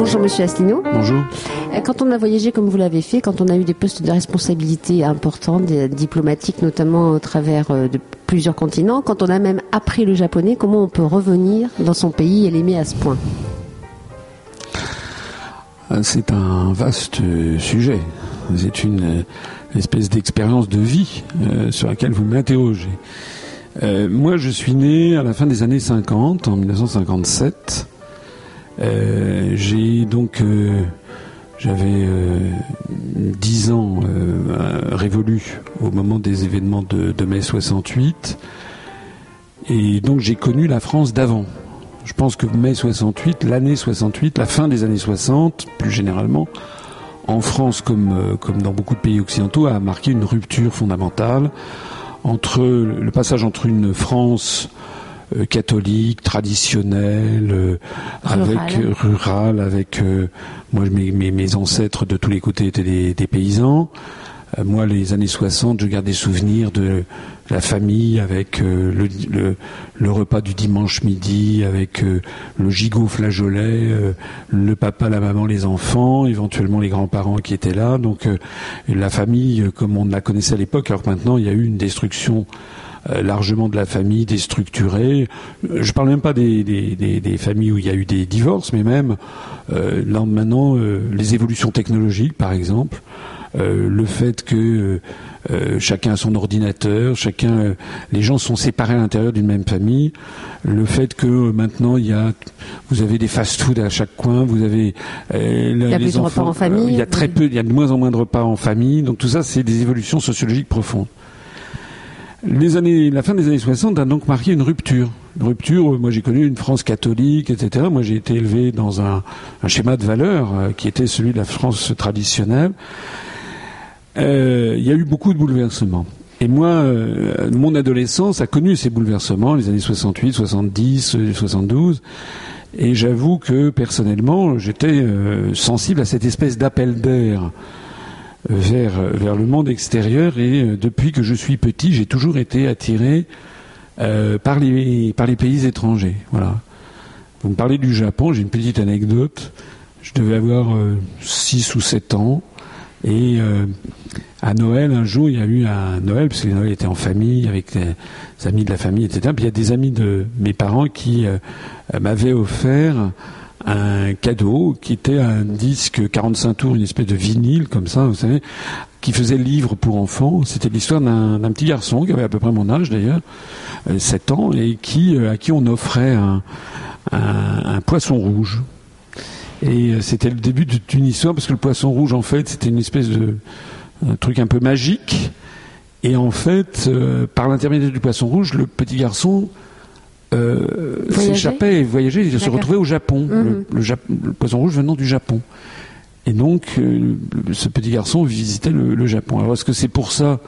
Bonjour Monsieur Asselineau. Bonjour. Euh, quand on a voyagé comme vous l'avez fait, quand on a eu des postes de responsabilité importants, des diplomatiques notamment au travers euh, de plusieurs continents, quand on a même appris le japonais, comment on peut revenir dans son pays et l'aimer à ce point? Euh, C'est un vaste sujet. C'est une espèce d'expérience de vie sur laquelle vous m'interrogez. moi, je suis né à la fin des années 50, en 1957. Euh, j'ai donc euh, j'avais euh, dix ans révolu au moment des événements de, de mai 68 et donc j'ai connu la France d'avant. Je pense que mai 68, l'année 68, la fin des années 60, plus généralement, en France comme, comme dans beaucoup de pays occidentaux, a marqué une rupture fondamentale entre le passage entre une France euh, catholique, traditionnel, euh, avec euh, rural, avec moi mes, mes, ancêtres de tous les côtés étaient des, des paysans. moi, les années 60, je garde des souvenirs de la famille avec le, le, le, repas du dimanche midi, avec le gigot flageolet, le papa, la maman, les enfants, éventuellement les grands-parents qui étaient là. Donc la famille, comme on la connaissait à l'époque, alors maintenant il y a eu une destruction euh, largement de la famille déstructurée. Je parle même pas des, des, familles où il y a eu des divorces, mais même euh, là maintenant euh, les évolutions technologiques, par exemple. le fait que chacun a son ordinateur, chacun, les gens sont séparés à l'intérieur d'une même famille. Le fait que maintenant il y a, vous avez des fast-food à chaque coin, vous avez il y a les enfants, en famille. il y a très peu, il y a de moins en moins de repas en famille. Donc tout ça, c'est des évolutions sociologiques profondes. La fin des années 60 a donc marqué une rupture. Une rupture, moi j'ai connu une France catholique, etc. Moi j'ai été élevé dans un, schéma de valeurs euh, qui était celui de la France traditionnelle. Euh, il y a eu beaucoup de bouleversements. Et moi, euh, mon adolescence a connu ces bouleversements, les années 68, 70, 72. Et j'avoue que personnellement, j'étais sensible à cette espèce d'appel d'air vers, vers le monde extérieur et euh, depuis que je suis petit, j'ai toujours été attiré euh, par, les, par les pays étrangers. Voilà. Vous me parlez du Japon, j'ai une petite anecdote. Je devais avoir 6 euh, ou 7 ans et à Noël, un jour, il y a eu un Noël, parce que Noël était en famille, avec des amis de la famille, etc. Puis il y a des amis de mes parents qui m'avaient offert un cadeau qui était un disque 45 tours, une espèce de vinyle comme ça, vous savez, qui faisait livre pour enfants. C'était l'histoire d'un petit garçon qui avait à peu près mon âge d'ailleurs, 7 euh, ans, et qui euh, à qui on offrait un, un, poisson rouge. Et euh, c'était le début d'une histoire parce que le poisson rouge en fait c'était une espèce de truc un peu magique. Et en fait, par l'intermédiaire du poisson rouge, le petit garçon euh, s'échappait et voyageait, il se retrouvait au Japon, mhm. le, poisson rouge venant du Japon. Et donc, euh, ce petit garçon visitait le, Japon. Alors, est-ce que c'est pour ça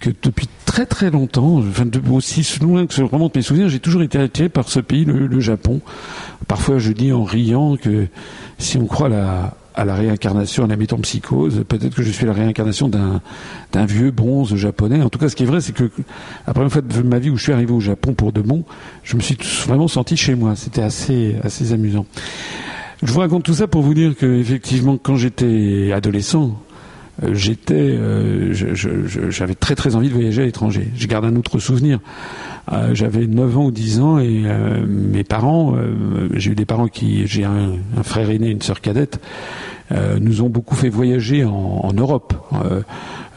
que depuis très très longtemps, enfin, aussi loin que je remonte mes souvenirs, j'ai toujours été attiré par ce pays, le, le, Japon. Parfois, je dis en riant que si on croit la, à la réincarnation, à la métampsychose. Peut-être que je suis la réincarnation d'un, vieux bronze japonais. En tout cas, ce qui est vrai, c'est que la première fois de ma vie où je suis arrivé au Japon pour de bon, je me suis vraiment senti chez moi. C'était assez, assez amusant. Je vous raconte tout ça pour vous dire que, effectivement, quand j'étais adolescent, j'étais, euh, j'avais très très envie de voyager à l'étranger. Je garde un autre souvenir. Euh, j'avais 9 ans ou 10 ans et euh, mes parents, euh, j'ai eu des parents qui, j'ai un, frère aîné, une sœur cadette, nous ont beaucoup fait voyager en, Europe.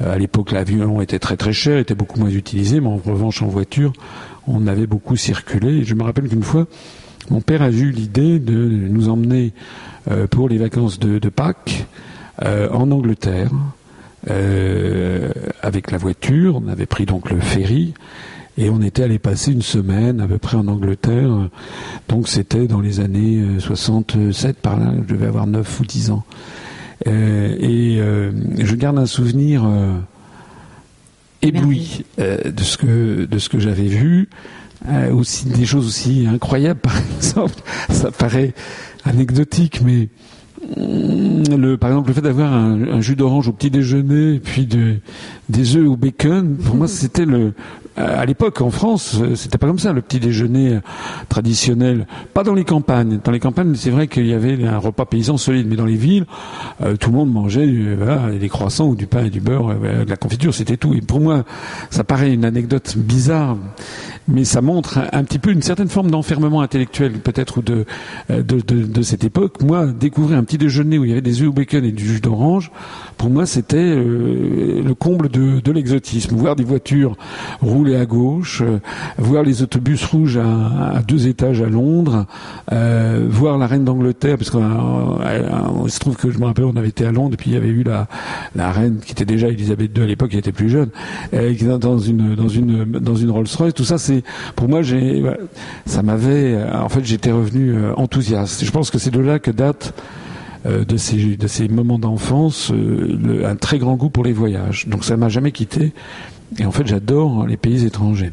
à l'époque, l'avion était très très cher, était beaucoup moins utilisé, mais en revanche en voiture, on avait beaucoup circulé. Et je me rappelle qu'une fois, mon père a eu l'idée de nous emmener pour les vacances de, de Pâques en Angleterre. avec la voiture, on avait pris donc le ferry et on était allé passer une semaine à peu près en Angleterre. Donc c'était dans les années 67 euh, par là, je devais avoir 9 ou 10 ans. Euh, et euh, je garde un souvenir ébloui de ce que de ce que j'avais vu. aussi des choses aussi incroyables, par exemple, ça paraît anecdotique, mais le, par exemple, le fait d'avoir un, jus d'orange au petit déjeuner, puis des œufs au bacon, pour moi, c'était le, à l'époque, en France, c'était pas comme ça, le petit déjeuner traditionnel. Pas dans les campagnes. Dans les campagnes, c'est vrai qu'il y avait un repas paysan solide, mais dans les villes, euh, tout le monde mangeait euh, des croissants ou du pain et du beurre, euh, de la confiture, c'était tout. Et pour moi, ça paraît une anecdote bizarre, mais ça montre un, petit peu une certaine forme d'enfermement intellectuel, peut-être, de, de, de, cette époque. Moi, découvrir un petit déjeuner où il y avait des œufs au bacon et du jus d'orange, pour moi, c'était euh, le comble de, l'exotisme. Voir des voitures rouler à gauche, euh, voir les autobus rouges à, deux étages à Londres, euh, voir la reine d'Angleterre, parce qu'on se trouve que je me rappelle, on avait été à Londres, et puis il y avait eu la, la reine qui était déjà Elisabeth II à l'époque, qui était plus jeune, dans une dans une dans une Rolls-Royce. Tout ça, c'est pour moi, ça m'avait, en fait, j'étais revenu enthousiaste. Je pense que c'est de là que date euh, de, ces, moments d'enfance euh, un très grand goût pour les voyages. Donc ça m'a jamais quitté. Et en fait, j'adore les pays étrangers.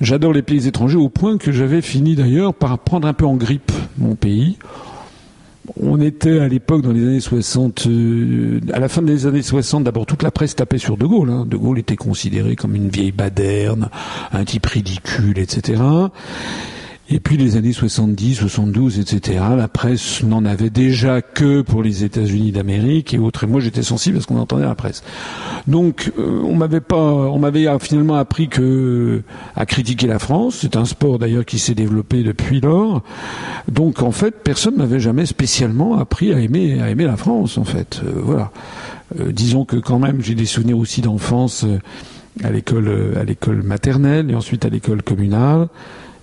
J'adore les pays étrangers au point que j'avais fini d'ailleurs par prendre un peu en grippe mon pays. On était à l'époque dans les années 60, euh, à la fin des années 60, d'abord toute la presse tapait sur De Gaulle. Hein. De Gaulle était considéré comme une vieille baderne, un type ridicule, etc. Et puis les années 70, 72, etc. La presse n'en avait déjà que pour les États-Unis d'Amérique et autres. Et moi, j'étais sensible à ce qu'on entendait à la presse. Donc, euh, on m'avait pas, on m'avait finalement appris que à critiquer la France. C'est un sport d'ailleurs qui s'est développé depuis lors. Donc, en fait, personne m'avait jamais spécialement appris à aimer, à aimer la France. En fait, euh, voilà. Euh, disons que quand même, j'ai des souvenirs aussi d'enfance à l'école, à l'école maternelle et ensuite à l'école communale.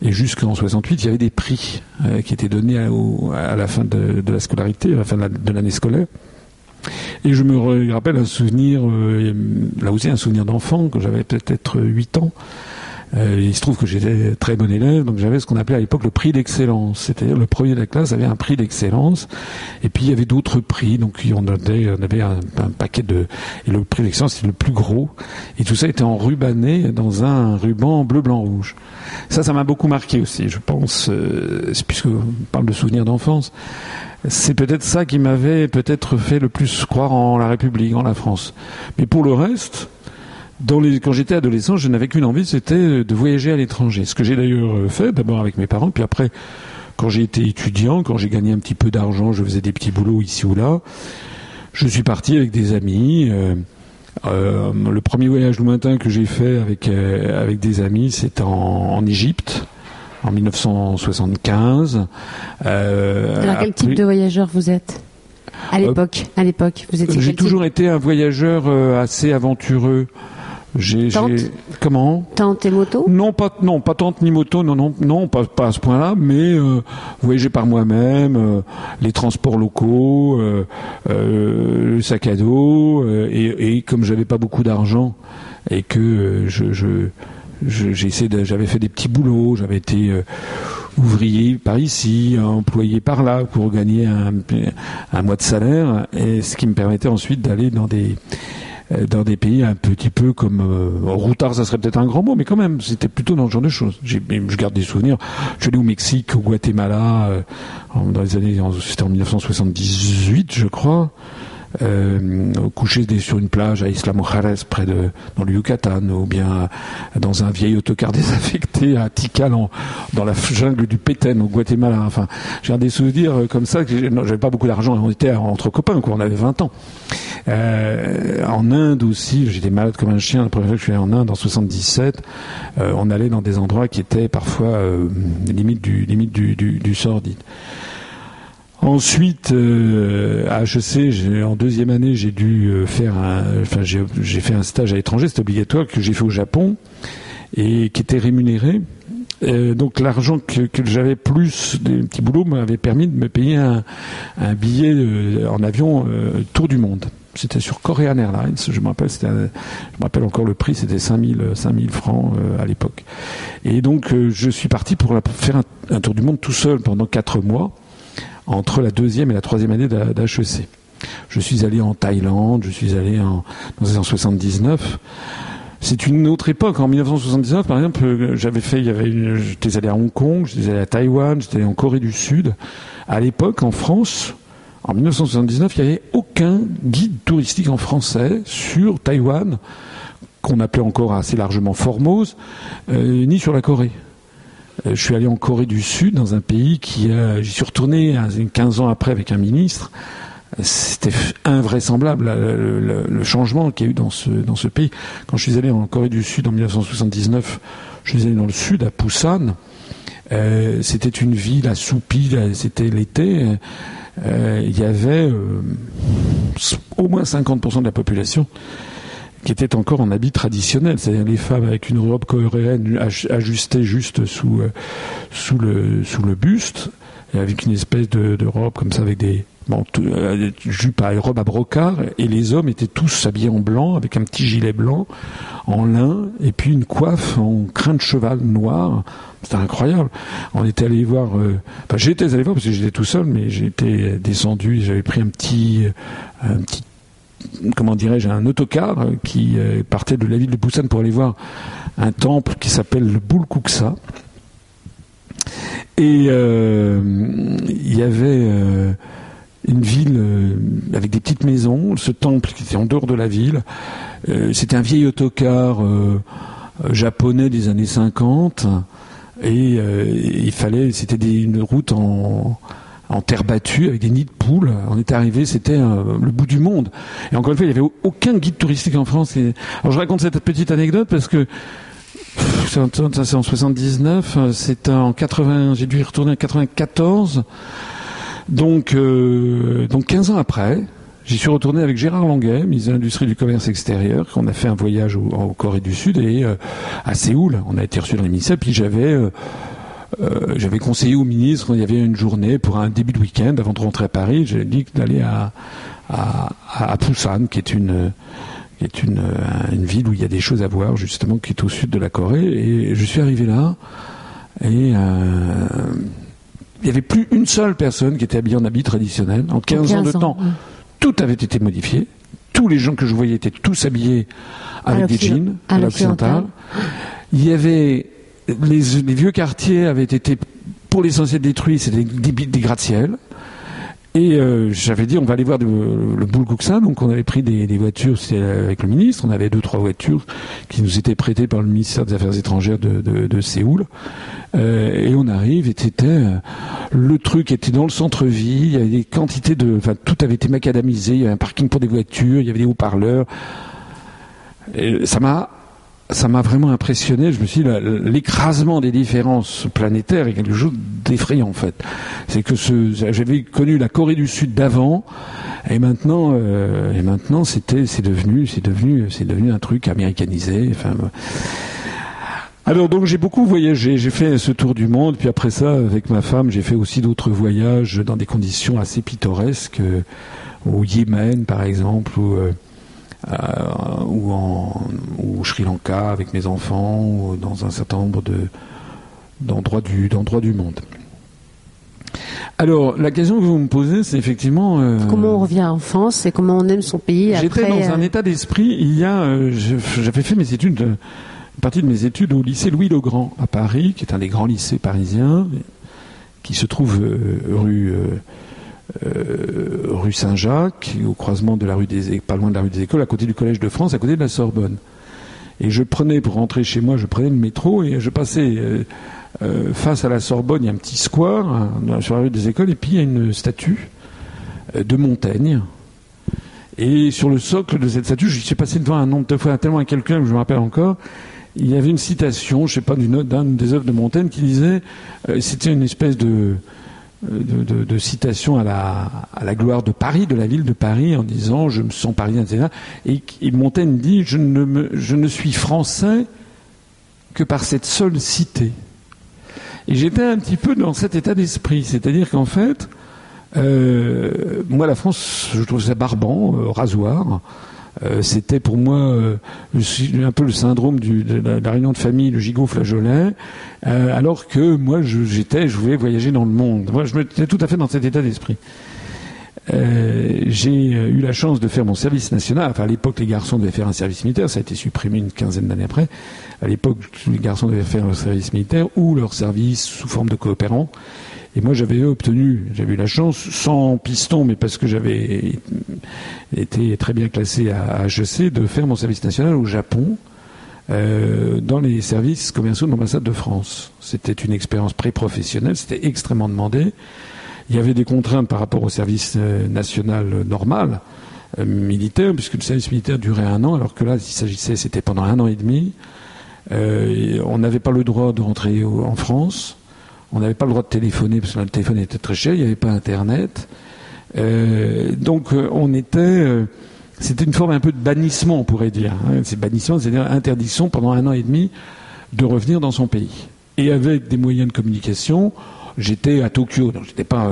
Et jusqu'en 68, il y avait des prix euh, qui étaient donnés à, la fin de, la scolarité, à la fin de l'année scolaire. Et je me rappelle un souvenir, euh, là aussi un souvenir d'enfant, que j'avais peut-être 8 ans, euh, il se trouve que j'étais très bon élève, donc j'avais ce qu'on appelait à l'époque le prix d'excellence. C'est-à-dire le premier de la classe avait un prix d'excellence, et puis il y avait d'autres prix, donc on avait, on avait un, paquet de... Et le prix d'excellence c'était le plus gros, et tout ça était enrubanné dans un ruban bleu, blanc, rouge. Ça, ça m'a beaucoup marqué aussi, je pense, euh, puisqu'on parle de souvenirs d'enfance. C'est peut-être ça qui m'avait peut-être fait le plus croire en la République, en la France. Mais pour le reste, quand j'étais adolescent, je n'avais qu'une envie, c'était de voyager à l'étranger. Ce que j'ai d'ailleurs euh, fait, d'abord avec mes parents, puis après, quand j'ai été étudiant, quand j'ai gagné un petit peu d'argent, je faisais des petits boulots ici ou là. Je suis parti avec des amis. Euh, euh, le premier voyage lointain que j'ai fait avec avec des amis, c'était en, Égypte en 1975. Alors quel type de voyageur vous êtes à l'époque À l'époque, vous étiez J'ai toujours été un voyageur assez aventureux. J'ai, comment? Tente et moto? Non, pas non, pas tente ni moto, non, non, non, pas, pas à ce point-là, mais euh, voyager par moi-même, euh, les transports locaux, euh, euh le sac à dos, et, et, comme j'avais pas beaucoup d'argent et que je, je, j'avais fait des petits boulots, j'avais été ouvrier par ici, employé par là pour gagner un, un mois de salaire, et ce qui me permettait ensuite d'aller dans des dans des pays un petit peu comme euh, routard, ça serait peut-être un grand mot, mais quand même, c'était plutôt dans ce genre de choses. je garde des souvenirs. Je suis allé au Mexique, au Guatemala, euh, dans les années, c'était en 1978, je crois euh, coucher sur une plage à Isla Mujeres, près de dans le Yucatan, ou bien dans un vieil autocar désaffecté à Tikal, dans la jungle du Petén au Guatemala. Enfin, j'ai des souvenirs euh, comme ça. que J'avais pas beaucoup d'argent, on était entre copains, quoi. On avait 20 ans. Euh, en Inde aussi, j'étais malade comme un chien. La première fois que je suis allé en Inde, en 77, euh, on allait dans des endroits qui étaient parfois euh, limite du limite du, du, du sordide. Ensuite, euh, à HEC, en deuxième année, j'ai dû euh, faire un, enfin, j'ai fait un stage à l'étranger, c'était obligatoire, que j'ai fait au Japon et qui était rémunéré. Euh, donc l'argent que, j'avais plus des petits boulots m'avait permis de me payer un, un billet en avion tour du monde. C'était sur Korean Airlines, je me rappelle, c'était, je me rappelle encore le prix, c'était 5000 5000 francs à l'époque. Et donc je suis parti pour faire un, un, tour du monde tout seul pendant quatre mois entre la deuxième et la troisième année d'HEC. Je suis allé en Thaïlande, je suis allé en, dans 1979. C'est une autre époque. En 1979, par exemple, euh, j'avais fait, il y avait, j'étais allé à Hong Kong, j'étais allé à Taïwan, j'étais allé en Corée du Sud. À l'époque, en France, En 1979, il n'y avait aucun guide touristique en français sur Taïwan, qu'on appelait encore assez largement Formose, euh, ni sur la Corée. Euh, je suis allé en Corée du Sud, dans un pays qui a... J'y suis retourné 15 ans après avec un ministre. C'était invraisemblable le, changement qu'il y a eu dans ce, dans ce pays. Quand je suis allé en Corée du Sud en 1979, je suis allé dans le sud, à Busan. Euh, c'était une ville assoupie, c'était l'été. Euh, il y avait euh, au moins 50% de la population qui était encore en habit traditionnel, c'est-à-dire les femmes avec une robe coréenne ajustée juste sous, sous, le, buste, avec une espèce de, robe comme ça avec des, bon, euh, à robe à brocart, et les hommes étaient tous habillés en blanc, avec un petit gilet blanc, en lin, et puis une coiffe en crin de cheval noir. C'était incroyable. On était allé voir, euh, enfin j'étais allé voir parce que j'étais tout seul, mais j'étais descendu, j'avais pris un petit comment dirais-je, un autocar qui euh, partait de la ville de Busan pour aller voir un temple qui s'appelle le Bulkuksa. Et il y avait une ville euh, avec des petites maisons, ce temple qui était en dehors de la ville. Euh, c'était un vieil autocar euh, japonais des années 50 et il fallait, c'était une route en, en terre battue avec des nids de poules. On était arrivé, c'était le bout du monde. Et encore une fois, il n'y avait aucun guide touristique en France. Alors je raconte cette petite anecdote parce que ça c'est en 79, c'est en 80, j'ai dû y retourner en 94. Donc, euh, donc 15 ans après, j'y suis retourné avec Gérard Languet, ministre de l'Industrie du Commerce Extérieur, qu'on a fait un voyage au, Corée du Sud et euh, à Séoul. On a été reçu dans les puis j'avais... Euh, euh, j'avais conseillé au ministre, il y avait une journée pour un début de week-end avant de rentrer à Paris, j'ai dit d'aller à, à, à Busan, qui est une qui est une, une ville où il y a des choses à voir, justement, qui est au sud de la Corée. Et je suis arrivé là, et euh, il n'y avait plus une seule personne qui était habillée en habit traditionnel. En 15, ans de temps, tout avait été modifié. Tous les gens que je voyais étaient tous habillés avec des jeans à l'occidental. Il y avait les, vieux quartiers avaient été pour l'essentiel détruits, c'était des, des gratte-ciel. Et euh, j'avais dit, on va aller voir le, le Bulguksa. Donc on avait pris des, des voitures, avec le ministre. On avait deux, trois voitures qui nous étaient prêtées par le ministère des Affaires étrangères de, de, de Séoul. Euh, et on arrive, et c'était euh, le truc était dans le centre-ville. Il y avait des quantités de, enfin tout avait été macadamisé. Il y avait un parking pour des voitures, il y avait des haut-parleurs. Ça m'a ça m'a vraiment impressionné. Je me suis dit, l'écrasement des différences planétaires est quelque chose d'effrayant en fait. C'est que j'avais connu la Corée du Sud d'avant, et maintenant, euh, et maintenant, c'était, c'est devenu, c'est devenu, c'est devenu un truc américanisé. Alors donc j'ai beaucoup voyagé, j'ai fait ce tour du monde, puis après ça avec ma femme j'ai fait aussi d'autres voyages dans des conditions assez pittoresques, euh, au Yémen par exemple, ou euh, ou, en, ou au Sri Lanka avec mes enfants, ou dans un certain nombre de, d'endroits, du, d'endroits du monde. Alors, la question que vous me posez, c'est effectivement... Euh, comment on revient en France et comment on aime son pays J'étais dans un euh, état d'esprit, il y a... j'avais fait mes études, une partie de mes études au lycée Louis-le-Grand à Paris, qui est un des grands lycées parisiens, qui se trouve rue... Euh, rue Saint-Jacques, au croisement de la rue des pas loin de la rue des Écoles, à côté du Collège de France, à côté de la Sorbonne. Et je prenais pour rentrer chez moi, je prenais le métro et je passais euh, euh, face à la Sorbonne, il y a un petit square hein, sur la rue des Écoles, et puis il y a une statue de Montaigne. Et sur le socle de cette statue, je suis passé devant un nombre de fois tellement à quelqu'un que je me rappelle encore. Il y avait une citation, je sais pas, d'une des œuvres de Montaigne qui disait, c'était une espèce de de, de, citation à la, gloire de Paris, de la ville de Paris, en disant je me sens parisien, etc. Et, Montaigne dit je ne, me, je ne suis français que par cette seule cité. Et j'étais un petit peu dans cet état d'esprit, c'est-à-dire qu'en fait, euh, moi la France, je trouve ça barbant, euh, rasoir. Euh, c'était pour moi euh, un peu le syndrome de, la, réunion de famille, le gigot flageolet, euh, alors que moi j'étais, je voulais voyager dans le monde. Moi je me tenais tout à fait dans cet état d'esprit. j'ai eu la chance de faire mon service national. Enfin, à l'époque, les garçons devaient faire un service militaire. Ça a été supprimé une quinzaine d'années après. À l'époque, les garçons devaient faire un service militaire ou leur service sous forme de coopérants. Et moi, j'avais obtenu, j'avais eu la chance, sans piston, mais parce que j'avais été très bien classé à HEC, de faire mon service national au Japon, euh, dans les services commerciaux de l'ambassade de France. C'était une expérience pré-professionnelle, c'était extrêmement demandé. Il y avait des contraintes par rapport au service euh, national normal, euh, militaire, puisque le service militaire durait un an, alors que là, il s'agissait, c'était pendant un an et demi. on n'avait pas le droit de rentrer en France. On n'avait pas le droit de téléphoner parce que le téléphone était très cher, il n'y avait pas Internet. Euh, donc euh, on était, euh, c'était une forme un peu de bannissement, on pourrait dire. Hein. C'est bannissement, c'est-à-dire interdiction pendant un an et demi de revenir dans son pays. Et avec des moyens de communication, j'étais à Tokyo, donc j'étais pas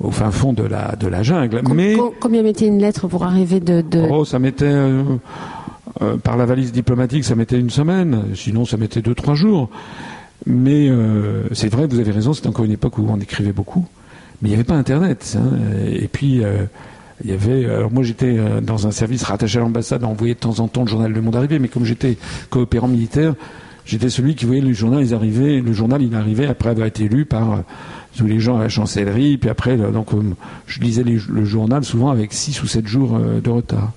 au fin fond de la de la jungle. mais combien mettait une lettre pour arriver de, de... Oh, ça mettait par la valise diplomatique, ça mettait une semaine. Sinon, ça mettait deux trois jours. Mais euh, c'est vrai, vous avez raison, c'était encore une époque où on écrivait beaucoup, mais il n'y avait pas Internet. Hein. Et puis, euh, il y avait. Alors moi, j'étais euh, dans un service rattaché à l'ambassade, envoyé de temps en temps le journal Le Monde arrivé, mais comme j'étais coopérant militaire, j'étais celui qui voyait le journal, ils arrivaient, le journal, il arrivait après avoir été lu par tous les gens à la chancellerie, puis après, donc, je lisais le journal souvent avec six ou sept jours de retard.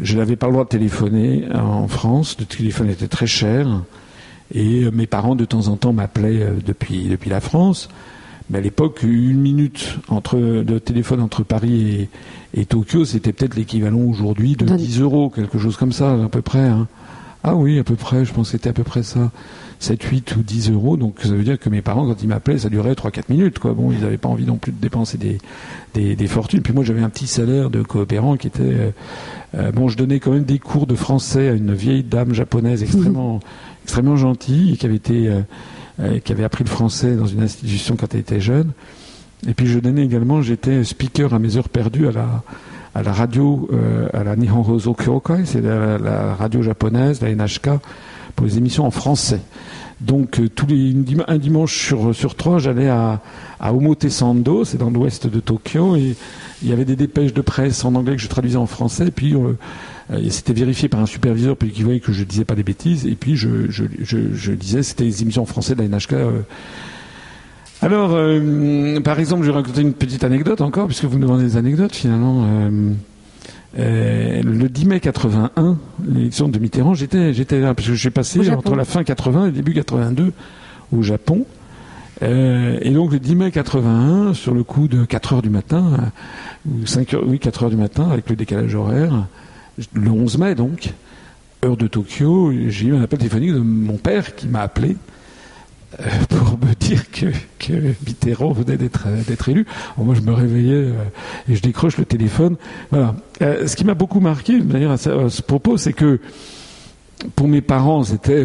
Je n'avais pas le droit de téléphoner en France, le téléphone était très cher. Et euh, mes parents, de temps en temps, m'appelaient euh, depuis, depuis la France. Mais à l'époque, une minute entre, de téléphone entre Paris et, et Tokyo, c'était peut-être l'équivalent aujourd'hui de 10 euros, quelque chose comme ça, à peu près. Hein. Ah oui, à peu près, je pense que c'était à peu près ça. 7, 8 ou 10 euros. Donc ça veut dire que mes parents, quand ils m'appelaient, ça durait 3-4 minutes. Quoi. Bon, ils n'avaient pas envie non plus de dépenser des, des, des fortunes. Puis moi, j'avais un petit salaire de coopérant qui était... Euh, euh, bon, je donnais quand même des cours de français à une vieille dame japonaise extrêmement extrêmement gentille, qui avait été, euh, euh, qui avait appris le français dans une institution quand elle était jeune. Et puis je donnais également, j'étais speaker à mes heures perdues à la, à la radio, euh, à la Nihon Hoso Kyokai, c'est la, radio japonaise, la NHK, pour les émissions en français. Donc tous les un dimanche sur sur trois, j'allais à, à Omotesando, c'est dans l'ouest de Tokyo, et il y avait des dépêches de presse en anglais que je traduisais en français, et puis c'était vérifié par un superviseur puis qui voyait que je disais pas des bêtises. Et puis je, je, je, disais, c'était les émissions en français de la NHK. Euh. Alors, euh, par exemple, je vais raconter une petite anecdote encore, puisque vous me demandez des anecdotes finalement. le 10 mai 81, l'élection de Mitterrand, j'étais, j'étais là, parce que j'ai passé entre la fin 80 et le début 82 au Japon. et donc le 10 mai 81, sur le coup de 4 heures du matin, ou 5 heures, oui 4 heures du matin, avec le décalage horaire, le 11 mai donc, heure de Tokyo, j'ai eu un appel téléphonique de mon père qui m'a appelé euh, pour me dire que, que Mitterrand venait d'être d'être élu. moi, je me réveillais euh, et je décroche le téléphone. Voilà. Euh, ce qui m'a beaucoup marqué, d'ailleurs, à, ce propos, c'est que pour mes parents, c'était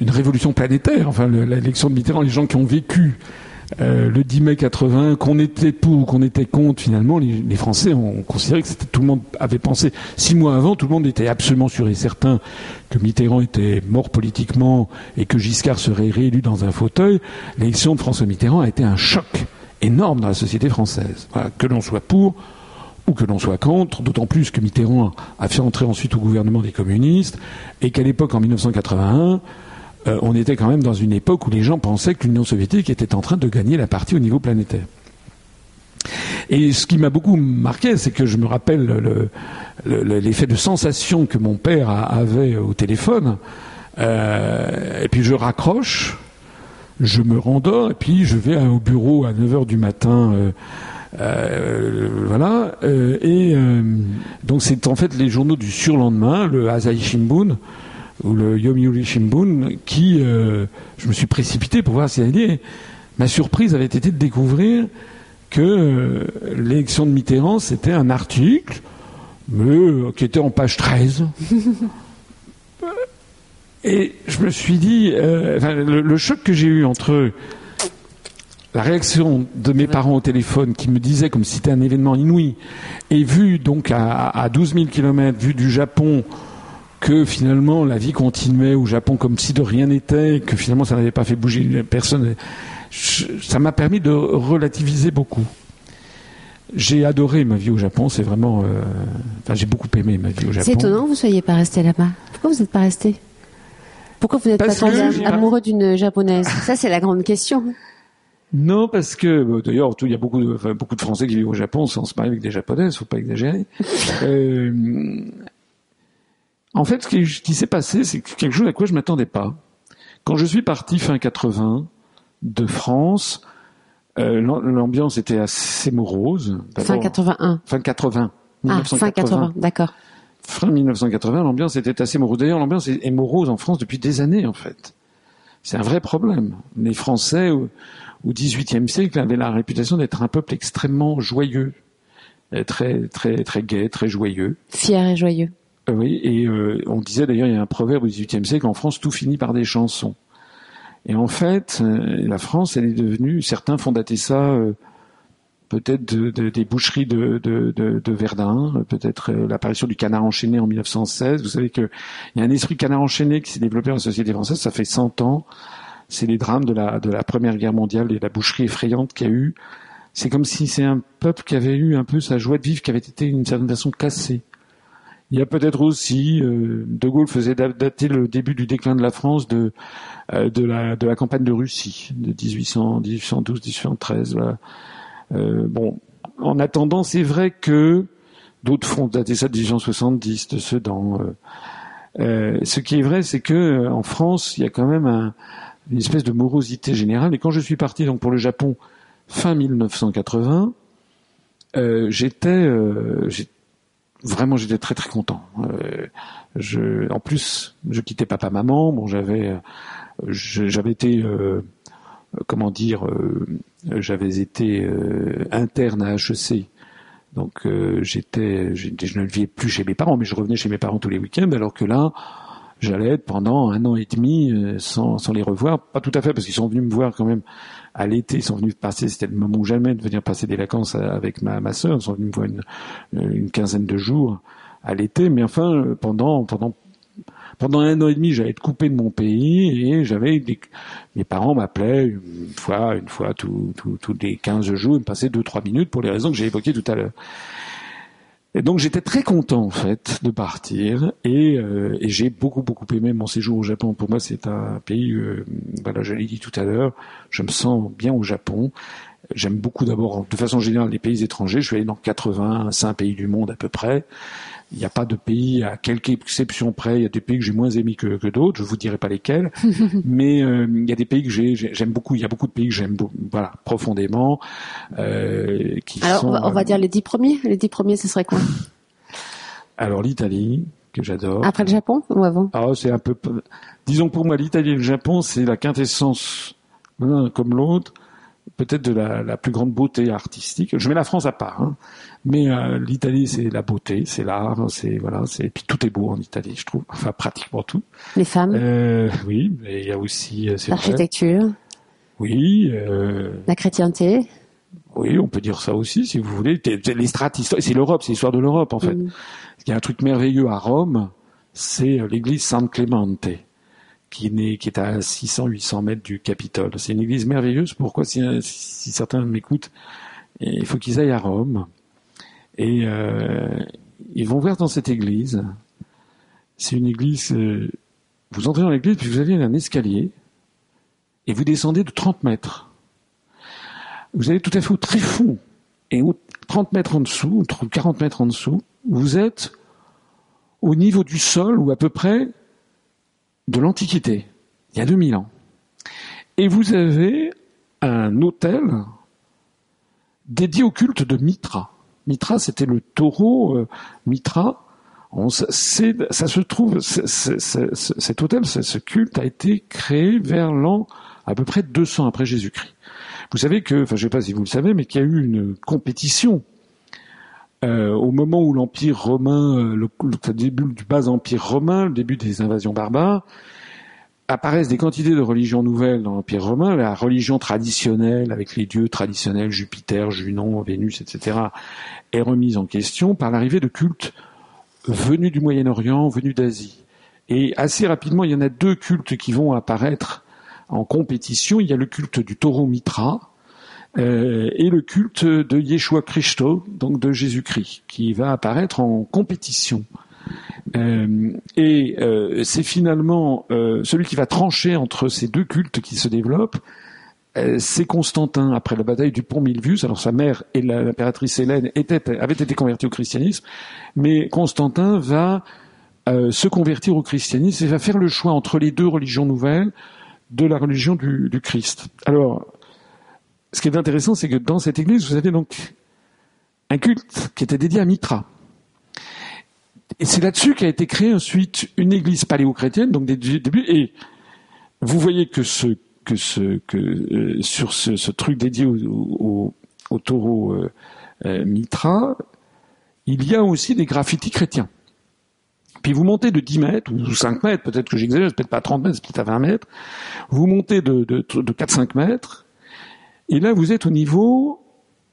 une révolution planétaire. Enfin, l'élection de Mitterrand, les gens qui ont vécu euh, le 10 mai 80, qu'on était pour ou qu'on était contre, finalement, les, Français ont considéré que tout le monde avait pensé six mois avant, tout le monde était absolument sûr et certain que Mitterrand était mort politiquement et que Giscard serait réélu dans un fauteuil. L'élection de François Mitterrand a été un choc énorme dans la société française. que l'on soit pour ou que l'on soit contre, d'autant plus que Mitterrand a fait entrer ensuite au gouvernement des communistes et qu'à l'époque, en 1981, euh, on était quand même dans une époque où les gens pensaient que l'Union soviétique était en train de gagner la partie au niveau planétaire. Et ce qui m'a beaucoup marqué, c'est que je me rappelle l'effet de sensation que mon père avait au téléphone. Euh, et puis je raccroche, je me rendors, et puis je vais au bureau à 9h du matin. Euh, voilà. et donc c'est en fait les journaux du surlendemain, le Asahi Shimbun, ou le Yomiuri Shimbun, qui, euh, je me suis précipité pour voir si elle est. Ma surprise avait été de découvrir que euh, l'élection de Mitterrand, c'était un article, mais euh, qui était en page 13. Et je me suis dit, le, choc que j'ai eu entre la réaction de mes parents au téléphone qui me disaient comme si c'était un événement inouï, et vu donc à, à 12 000 kilomètres, vu du Japon, que finalement la vie continuait au Japon comme si de rien n'était, que finalement ça n'avait pas fait bouger personne. Ça m'a permis de relativiser beaucoup. J'ai adoré ma vie au Japon, c'est vraiment. Euh, enfin, j'ai beaucoup aimé ma vie au Japon. C'est étonnant que vous ne soyez pas resté là-bas. Pourquoi vous n'êtes pas resté? Pourquoi vous n'êtes pas tombé amoureux d'une japonaise? Ça, c'est la grande question. Non, parce que d'ailleurs, il y a beaucoup de, enfin, beaucoup de Français qui vivent au Japon sans se marier avec des Japonais, faut pas exagérer. euh, en fait, ce qui, s'est passé, c'est quelque chose à quoi je m'attendais pas. Quand je suis parti fin 80 de France, euh, l'ambiance était assez morose. Fin 81. Fin 80. Ah, fin 80, d'accord. Fin 1980, l'ambiance était assez morose. D'ailleurs, l'ambiance est morose en France depuis des années, en fait. C'est un vrai problème. Les Français, au XVIIIe siècle, avaient la réputation d'être un peuple extrêmement joyeux, très, très, très gai, très joyeux. Fier et joyeux. Euh, et euh, on disait d'ailleurs, il y a un proverbe au XVIIIe siècle, en France, tout finit par des chansons. Et en fait, euh, la France, elle est devenue, certains font dater ça peut-être de, des boucheries de, de Verdun, peut-être l'apparition du canard enchaîné en 1916. Vous savez qu'il y a un esprit canard enchaîné qui s'est développé dans la société française, ça fait 100 ans. C'est les drames de la, de la Première Guerre mondiale et la boucherie effrayante qu'il y a eu. C'est comme si c'est un peuple qui avait eu un peu sa joie de vivre, qui avait été d'une certaine façon cassée. Il y a peut-être aussi, euh, De Gaulle faisait dater le début du déclin de la France de, euh, de, la, de la campagne de Russie, de 1800, 1812, 1813. Euh, bon, en attendant, c'est vrai que d'autres font dater ça de 1870, de Sedan. Euh, ce qui est vrai, c'est que en France, il y a quand même un, une espèce de morosité générale. Et quand je suis parti donc pour le Japon fin 1980, j'étais vraiment j'étais très très content. Euh, je, en plus, je quittais papa maman. Bon, j'avais j'avais été euh, comment dire, euh, j'avais été interne à HEC. Donc j'étais, je ne vivais plus chez mes parents, mais je revenais chez mes parents tous les week-ends, alors que là, j'allais être pendant un an et demi sans, sans les revoir. Pas tout à fait, parce qu'ils sont venus me voir quand même à l'été, ils sont venus passer, c'était le moment ou jamais de venir passer des vacances avec ma, ma sœur, ils sont venus me voir une, une quinzaine de jours à l'été, mais enfin, pendant, pendant, pendant un an et demi, j'allais être coupé de mon pays et j'avais des, mes parents m'appelaient une fois, une fois tous les 15 jours, ils me passaient deux, trois minutes pour les raisons que j'ai évoquées tout à l'heure. Et donc j'étais très content en fait de partir et, euh, et j'ai beaucoup beaucoup aimé mon séjour au Japon. Pour moi c'est un pays, euh, voilà je l'ai dit tout à l'heure, je me sens bien au Japon. J'aime beaucoup d'abord de façon générale les pays étrangers. Je suis allé dans 85 pays du monde à peu près. Il n'y a pas de pays, à quelque exception près, il y a des pays que j'ai moins aimés que, que d'autres, je vous dirai pas lesquels, mais euh, il y a des pays que j'aime beaucoup, il y a beaucoup de pays que j'aime voilà, profondément. Euh, qui Alors, on, va, dire les dix premiers, les dix premiers, ce serait quoi? Alors l'Italie, que j'adore. Après le Japon ou avant? Ah, c'est un peu, disons pour moi, l'Italie et le Japon, c'est la quintessence l'un comme l'autre peut-être de la, la, plus grande beauté artistique. Je mets la France à part, hein. mais euh, l'Italie c'est la beauté, c'est l'art, c'est voilà, c'est puis tout est beau en Italie, je trouve. Enfin pratiquement tout. Les femmes. Euh, oui, mais il y a aussi euh, l'architecture. Oui. Euh, la chrétienté. Oui, on peut dire ça aussi, si vous voulez. Les strates c'est l'Europe, c'est l'histoire de l'Europe en fait. Mm. Il y a un truc merveilleux à Rome, c'est l'église San Clemente qui, est, à 600-800 mètres du Capitole. C'est une église merveilleuse. Pourquoi si, si certains m'écoutent, il faut qu'ils aillent à Rome. Et euh, ils vont voir dans cette église. C'est une église... Euh, vous entrez dans l'église, puis vous avez un escalier, et vous descendez de 30 mètres. Vous allez tout à fait au tréfonds. Et 30 mètres en dessous, 40 mètres en dessous, vous êtes au niveau du sol, ou à peu près de l'Antiquité, il y a 2000 ans. Et vous avez un hôtel dédié au culte de Mitra. Mitra, c'était le taureau euh, Mitra. On, ça se trouve, cet hôtel, ce culte a été créé vers l'an à peu près 200 après Jésus-Christ. Vous savez que, enfin je ne sais pas si vous le savez, mais qu'il y a eu une compétition euh, au moment où l'Empire romain, euh, le, le, début du bas Empire romain, le début des invasions barbares, apparaissent des quantités de religions nouvelles dans l'Empire romain. La religion traditionnelle, avec les dieux traditionnels, Jupiter, Junon, Vénus, etc., est remise en question par l'arrivée de cultes venus du Moyen-Orient, venus d'Asie. Et assez rapidement, il y en a deux cultes qui vont apparaître en compétition. Il y a le culte du taureau Mitra, euh, et le culte de Yeshua Christo, donc de Jésus-Christ, qui va apparaître en compétition. Euh, et euh, c'est finalement celui qui va trancher entre ces deux cultes qui se développent euh, c'est Constantin, après la bataille du pont Milvius, alors sa mère et l'impératrice Hélène étaient, avaient été converties au christianisme, mais Constantin va euh, se convertir au christianisme et va faire le choix entre les deux religions nouvelles de la religion du, du Christ. Alors, ce qui est intéressant, c'est que dans cette église, vous avez donc un culte qui était dédié à Mitra. Et c'est là-dessus qu'a été créée ensuite une église paléo-chrétienne, donc des débuts. Et vous voyez que ce que ce que euh, sur ce, ce, truc dédié au, au, au taureau euh, euh, Mitra, il y a aussi des graffitis chrétiens. Puis vous montez de 10 mètres ou 5 mètres, peut-être que j'exagère, peut-être pas à 30 mètres, peut-être à 20 mètres. Vous montez de, de, de 4-5 mètres, et là vous êtes au niveau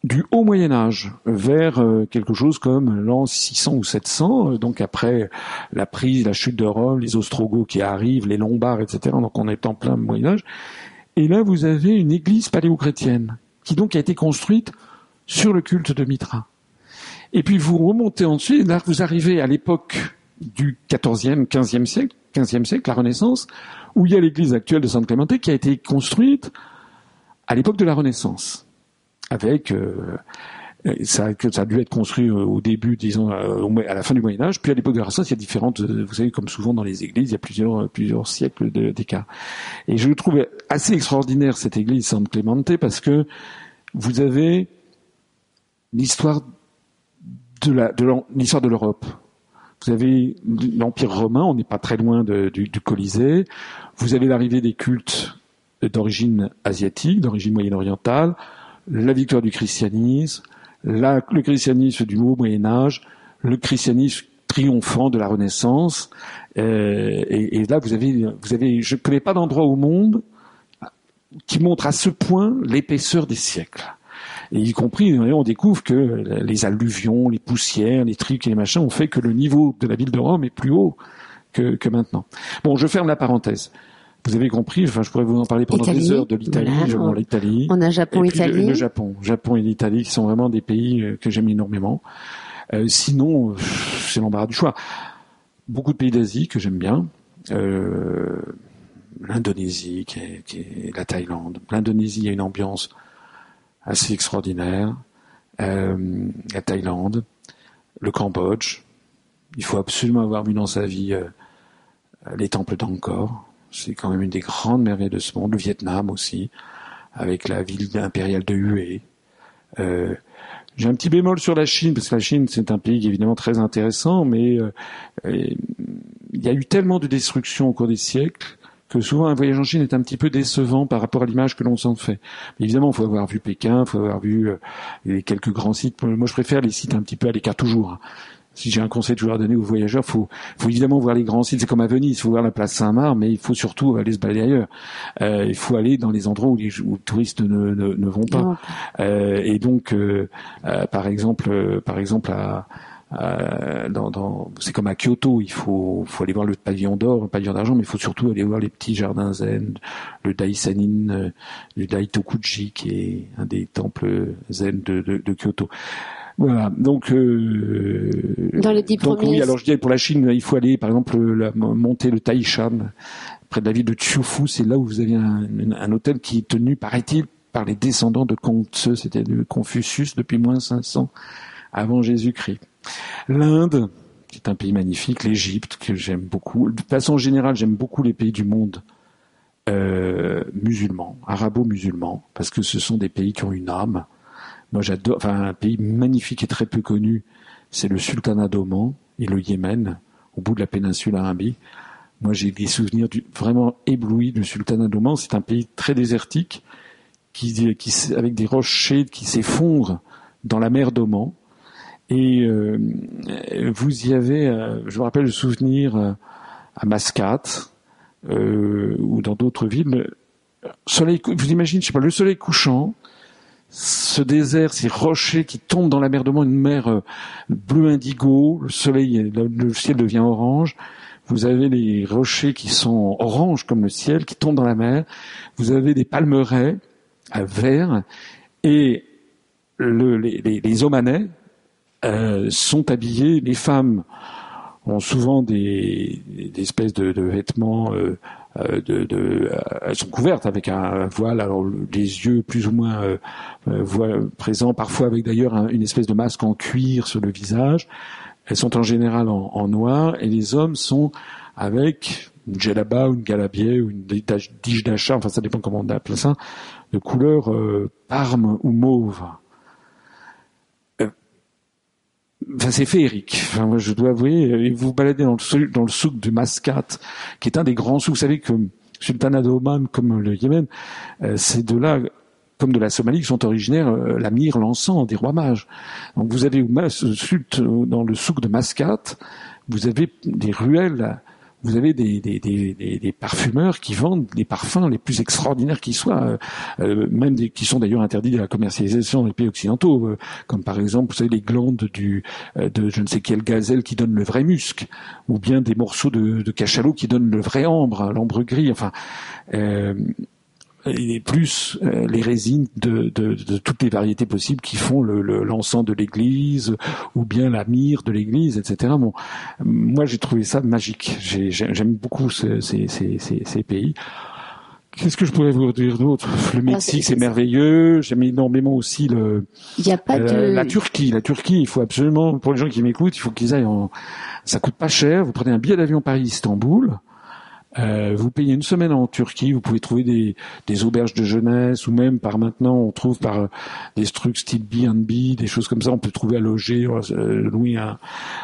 du haut Moyen Âge vers euh, quelque chose comme l'an 600 ou 700, euh, donc après la prise, la chute de Rome, les Ostrogoths qui arrivent, les Lombards, etc. Donc on est en plein Moyen Âge. Et là vous avez une église paléo-chrétienne qui donc a été construite sur le culte de Mitra. Et puis vous remontez ensuite, là vous arrivez à l'époque du 14e, 15e siècle, 15e siècle, la Renaissance, où il y a l'église actuelle de Sainte Clémentée qui a été construite à l'époque de la Renaissance avec euh, ça, a dû être construit au début, disons, euh, à la fin du Moyen Âge, puis à l'époque de la Renaissance, il y a différentes, euh, vous savez, comme souvent dans les églises, il y a plusieurs, plusieurs siècles d'écart. Et je trouve assez extraordinaire cette église San Clemente parce que vous avez l'histoire de l'histoire de l'Europe. Vous avez l'Empire romain, on n'est pas très loin du Colisée. Vous avez l'arrivée des cultes d'origine asiatique, d'origine moyen-orientale la victoire du christianisme, le christianisme du haut Moyen Âge, le christianisme triomphant de la Renaissance. Euh, et, et, là, vous avez, vous avez, je ne connais pas d'endroit au monde qui montre à ce point l'épaisseur des siècles. Et y compris, on découvre que les alluvions, les poussières, les trucs et les machins ont fait que le niveau de la ville de Rome est plus haut que, que maintenant. Bon, je ferme la parenthèse. Vous avez compris, enfin, je pourrais vous en parler pendant des heures de l'Italie, voilà, l'Italie. On a Japon, Italie. Le, le, Japon, Japon et l'Italie qui sont vraiment des pays euh, que j'aime énormément. Euh, sinon, c'est l'embarras du choix. Beaucoup de pays d'Asie que j'aime bien. Euh, L'Indonésie, qui est, qui est, la Thaïlande. L'Indonésie, a une ambiance assez extraordinaire. Euh, la Thaïlande, le Cambodge. Il faut absolument avoir vu dans sa vie les temples d'Angkor c'est quand même une des grandes merveilles de ce monde. Le Vietnam aussi, avec la ville impériale de Hue. Euh, j'ai un petit bémol sur la Chine, parce que la Chine, c'est un pays évidemment très intéressant, mais euh, il y a eu tellement de destruction au cours des siècles que souvent un voyage en Chine est un petit peu décevant par rapport à l'image que l'on s'en fait. Mais évidemment, il faut avoir vu Pékin, il faut avoir vu euh, les quelques grands sites. Moi, je préfère les sites un petit peu à l'écart toujours. Hein si j'ai un conseil toujours à donner aux voyageurs, faut, faut évidemment voir les grands sites. C'est comme à Venise, il faut voir la place Saint-Marc, mais il faut surtout aller se balader ailleurs. Euh, il faut aller dans les endroits où les, où les touristes ne, ne, ne, vont pas. Euh, et donc, euh, euh par exemple, euh, par exemple à euh, dans, dans, c'est comme à Kyoto, il faut, faut aller voir le pavillon d'or, le pavillon d'argent, mais il faut surtout aller voir les petits jardins zen, le Daisanin, le Daitokuji, qui est un des temples zen de, de, de Kyoto. Voilà. Donc, euh, dans les dix donc oui. Alors je dirais pour la Chine, il faut aller, par exemple, la, monter le Taishan près de la ville de Chufu. C'est là où vous avez un, un hôtel qui est tenu, paraît-il, par les descendants de Kongtse, c'était de Confucius depuis moins 500 avant Jésus-Christ. L'Inde, qui est un pays magnifique, l'Égypte que j'aime beaucoup. De façon générale, j'aime beaucoup les pays du monde euh, musulmans, arabo-musulmans, parce que ce sont des pays qui ont une âme moi, j'adore. Enfin, un pays magnifique et très peu connu, c'est le Sultanat d'Oman et le Yémen, au bout de la péninsule arabique. Moi, j'ai des souvenirs vraiment éblouis du Sultanat d'Oman. C'est un pays très désertique, qui, qui, avec des rochers qui s'effondrent dans la mer d'Oman. Et euh, vous y avez, euh, je me rappelle le souvenir euh, à Mascate euh, ou dans d'autres villes. Soleil, vous imaginez, je sais pas, le soleil couchant, ce désert, ces rochers qui tombent dans la mer de Mont, une mer euh, bleu indigo, le soleil, le, ciel devient orange. Vous avez les rochers qui sont orange comme le ciel, qui tombent dans la mer. Vous avez des palmeraies à vert et le, les, les, Omanais euh, sont habillés. Les femmes ont souvent des, espèces de, vêtements euh, de, de, elles sont couvertes avec un, voile, alors les yeux plus ou moins euh, présents, parfois avec d'ailleurs une espèce de masque en cuir sur le visage. Elles sont en général en, en noir et les hommes sont avec une djellaba ou une galabier ou une dige d'achat, enfin ça dépend comment on appelle ça, de couleur euh, parme ou mauve. Euh, enfin, c'est féerique. Enfin, moi, je dois avouer, euh, vous baladez dans le, souk de Mascat, qui est un des grands souks. Vous savez que Sultanat d'Oman, comme le Yémen, c'est de là, comme de la Somalie, qui sont originaires la mire, l'encens des rois mages. Donc vous avez dans le souk de Mascat, vous avez des ruelles vous avez des, des, des, des, parfumeurs qui vendent des parfums les plus extraordinaires qui soient, euh, euh, même des, qui sont d'ailleurs interdits de la commercialisation dans les pays occidentaux, euh, comme par exemple, vous savez, les glandes du, de je ne sais quelle gazelle qui donne le vrai musc, ou bien des morceaux de, de cachalot qui donnent le vrai ambre, l'ambre gris, enfin et plus euh, les résines de, de, de, toutes les variétés possibles qui font l'encens le, de l'église ou bien la myrrhe de l'église, etc. Bon, moi j'ai trouvé ça magique. J'aime beaucoup ces, ces, ces, ces pays. Qu'est-ce que je pourrais vous dire d'autre? Le Mexique, c'est merveilleux. J'aime énormément aussi le. Il y a pas euh, de... la Turquie. La Turquie, il faut absolument pour les gens qui m'écoutent, il faut qu'ils aillent. En... Ça coûte pas cher. Vous prenez un billet d'avion Paris-Istanbul. Euh, vous payez une semaine en Turquie, vous pouvez trouver des, des, auberges de jeunesse ou même par maintenant on trouve par euh, des trucs style B&B, des choses comme ça, on peut trouver à loger, euh, louer un,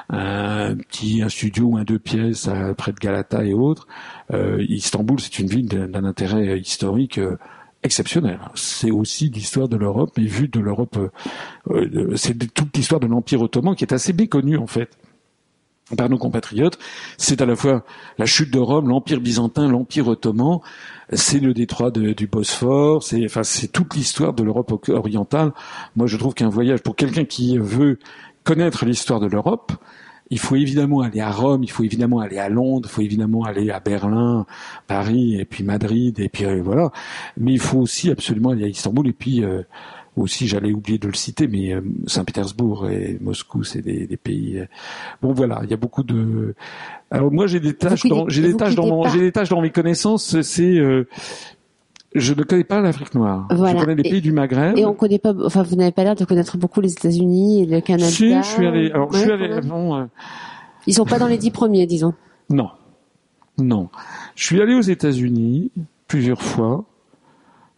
un, petit un studio ou un deux pièces près de Galata et autres. Euh, Istanbul, c'est une ville d'un intérêt historique exceptionnel. C'est aussi l'histoire de l'Europe, mais vu de l'Europe, c'est toute l'histoire de l'Empire ottoman qui est assez méconnue en fait par nos compatriotes. C'est à la fois la chute de Rome, l'Empire byzantin, l'Empire ottoman, c'est le détroit du Bosphore, c'est enfin c'est toute l'histoire de l'Europe orientale. Moi, je trouve qu'un voyage pour quelqu'un qui veut connaître l'histoire de l'Europe, il faut évidemment aller à Rome, il faut évidemment aller à Londres, il faut évidemment aller à Berlin, Paris et puis Madrid et puis euh, voilà. Mais il faut aussi absolument aller à Istanbul et puis euh, aussi, j'allais oublier de le citer, mais euh, Saint-Pétersbourg et Moscou, c'est des, des, pays. Bon, voilà, il y a beaucoup de. Alors moi, j'ai des tâches, dans, j'ai des tâches dans, j'ai des tâches dans mes connaissances. C'est euh, je ne connais pas l'Afrique noire. Je connais les pays du Maghreb. Et on connaît pas. Enfin, vous n'avez pas l'air de connaître beaucoup les États-Unis et le Canada. Si, je suis allé. Alors, je suis allé. Bon, Ils sont pas dans les dix premiers, disons. Non, non. Je suis allé aux États-Unis plusieurs fois.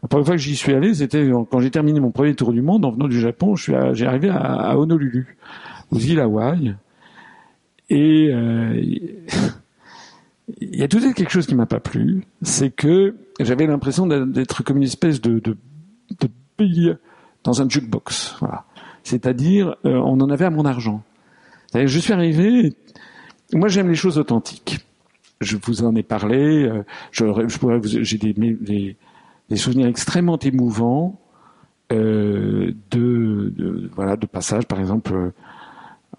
La première fois que j'y suis allé, c'était quand j'ai terminé mon premier tour du monde en venant du Japon. Je suis, j'ai arrivé à, Honolulu, aux îles Hawaï, et euh, il y a tout de suite quelque chose qui m'a pas plu, c'est que j'avais l'impression d'être comme une espèce de, de, de bille dans un jukebox. Voilà. C'est-à-dire, euh, on en avait à mon argent. Je suis arrivé. Moi, j'aime les choses authentiques. Je vous en ai parlé. Euh, je, vous, j'ai des, des des souvenirs extrêmement émouvants euh, de, de, voilà de passage par exemple euh,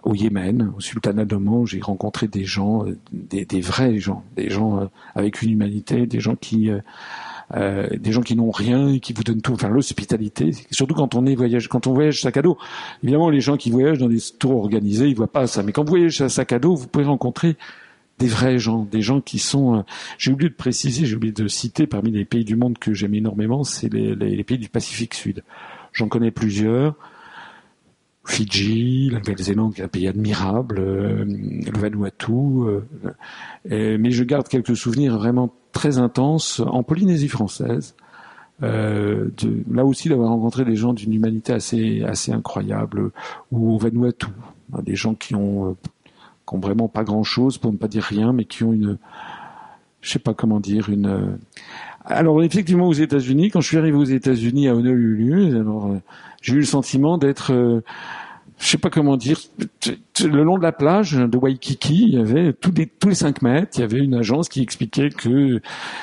au Yémen, au Sultanat d'Oman, j'ai rencontré des gens, euh, des, vrais gens, des gens euh, avec une humanité, des gens qui euh, des gens qui n'ont rien et qui vous donnent tout, enfin l'hospitalité, surtout quand on est voyage, quand on voyage sac à dos. Évidemment, les gens qui voyagent dans des tours organisés, ils voient pas ça, mais quand vous voyagez sac à dos, vous pouvez rencontrer des vrais gens, des gens qui sont. J'ai oublié de préciser, j'ai oublié de citer parmi les pays du monde que j'aime énormément, c'est les, pays du Pacifique Sud. J'en connais plusieurs. Fidji, la Nouvelle-Zélande, qui est un pays admirable, euh, le Vanuatu, euh, mais je garde quelques souvenirs vraiment très intenses en Polynésie française. Euh, là aussi d'avoir rencontré des gens d'une humanité assez incroyable, ou au Vanuatu, hein, des gens qui ont qui ont vraiment pas grand chose pour ne pas dire rien, mais qui ont une, je sais pas comment dire, une. Euh, alors effectivement aux États-Unis, quand je suis arrivé aux États-Unis à Honolulu, alors euh, j'ai eu le sentiment d'être euh, je sais pas comment dire, le long de la plage de Waikiki, il y avait tous les tous les cinq mètres, il y avait une agence qui expliquait que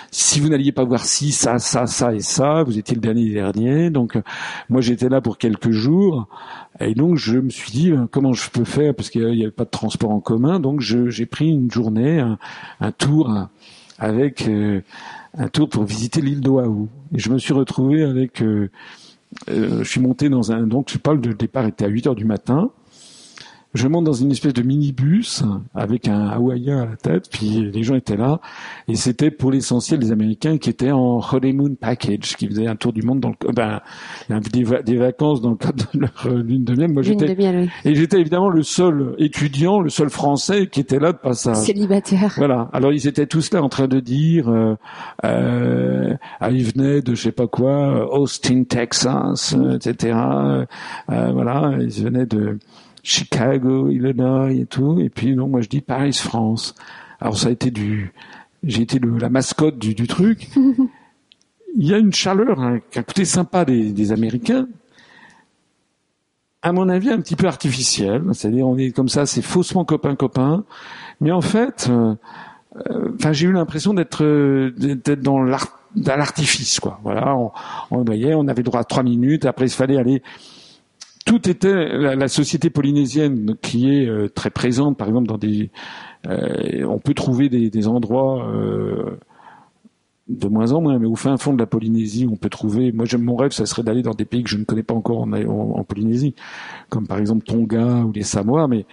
si vous n'alliez pas voir ci, ça, ça, ça et ça, vous étiez le dernier dernier. Donc moi j'étais là pour quelques jours et donc je me suis dit euh, comment je peux faire parce qu'il n'y avait pas de transport en commun. Donc j'ai pris une journée, un, tour avec euh, un tour pour visiter l'île d'Oahu. Et je me suis retrouvé avec euh, euh, je suis monté dans un. Donc, je parle de départ était à 8 heures du matin. Je monte dans une espèce de minibus avec un hawaïen à la tête, puis les gens étaient là, et c'était pour l'essentiel des Américains qui étaient en honeymoon package, qui faisaient un tour du monde dans le, ben, des, des vacances dans le cadre de leur lune de miel. Moi, j'étais, et j'étais évidemment le seul étudiant, le seul Français qui était là de passage. Célibataire. Voilà. Alors ils étaient tous là en train de dire, euh, euh, ah, ils venaient de je sais pas quoi, Austin, Texas, etc. Euh, voilà, ils venaient de Chicago, Illinois et tout. Et puis non, moi je dis Paris, France. Alors ça a été du, j'ai été le, la mascotte du, du truc. Il y a une chaleur, hein, un côté sympa des, des Américains, à mon avis un petit peu artificielle. C'est-à-dire on est comme ça, c'est faussement copain copain. Mais en fait, euh, euh, enfin j'ai eu l'impression d'être d'être dans l'artifice quoi. Voilà, on, on voyait, on avait droit à trois minutes. Après il fallait aller tout était la, société polynésienne qui est euh, très présente, par exemple dans des, euh, on peut trouver des, des endroits euh, de moins en moins, mais au fin fond de la Polynésie, on peut trouver. Moi, j'aime mon rêve, ça serait d'aller dans des pays que je ne connais pas encore en, en, Polynésie, comme par exemple Tonga ou les Samoa, mais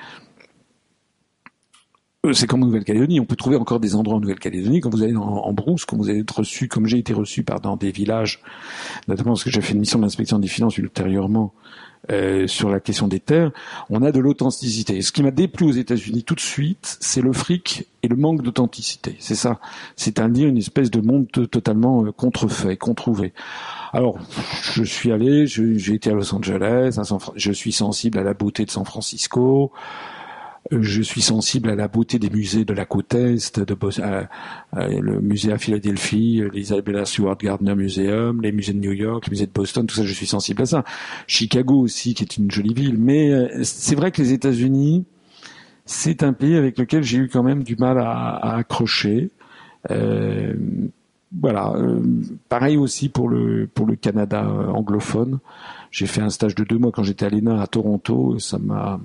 c'est comme en Nouvelle-Calédonie. On peut trouver encore des endroits en Nouvelle-Calédonie. Quand vous allez en, en, brousse, quand vous allez être reçu, comme j'ai été reçu par dans des villages, notamment parce que j'ai fait une mission d'inspection des finances ultérieurement euh, sur la question des terres, on a de l'authenticité. Ce qui m'a déplu aux États-Unis tout de suite, c'est le fric et le manque d'authenticité. C'est ça. C'est-à-dire une espèce de monde totalement euh, contrefait, controuvé. Alors, je suis allé, j'ai été à Los Angeles, je suis sensible à la beauté de San Francisco, je suis sensible à la beauté des musées de la côte est, de le musée à Philadelphie, l'Isabella Stewart Gardner Museum, les musées de New York, les musées de Boston, tout ça, je suis sensible à ça. Chicago aussi, qui est une jolie ville. Mais euh, c'est vrai que les États-Unis, c'est un pays avec lequel j'ai eu quand même du mal à, accrocher. Euh, voilà. Euh, pareil aussi pour le pour le Canada anglophone. J'ai fait un stage de deux mois quand j'étais à l'ENA à Toronto. ça m'a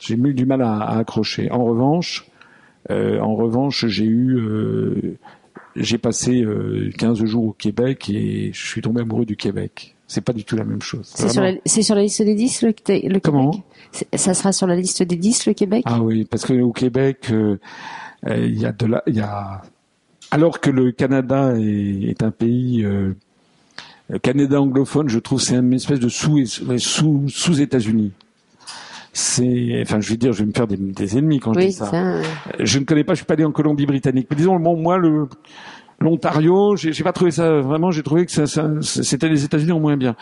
j'ai eu du mal à, accrocher. En revanche, euh, en revanche, j'ai eu, euh, j'ai passé 15 euh, jours au Québec et je suis tombé amoureux du Québec. C'est pas du tout la même chose. C'est sur, la, sur la liste des 10 le, le Comment Ça sera sur la liste des 10 le Québec Ah oui, parce que au Québec, il y a de la, il y a, alors que le Canada est, est un pays Canada anglophone, je trouve c'est une espèce de sous sous sous États-Unis c'est, enfin, je vais dire, je vais me faire des, des ennemis quand je dis ça. Je ne connais pas, je suis pas allé en Colombie-Britannique. Mais disons, bon, moi, le l'Ontario, j'ai pas trouvé ça vraiment. J'ai trouvé que ça, ça c'était les États-Unis en moins bien.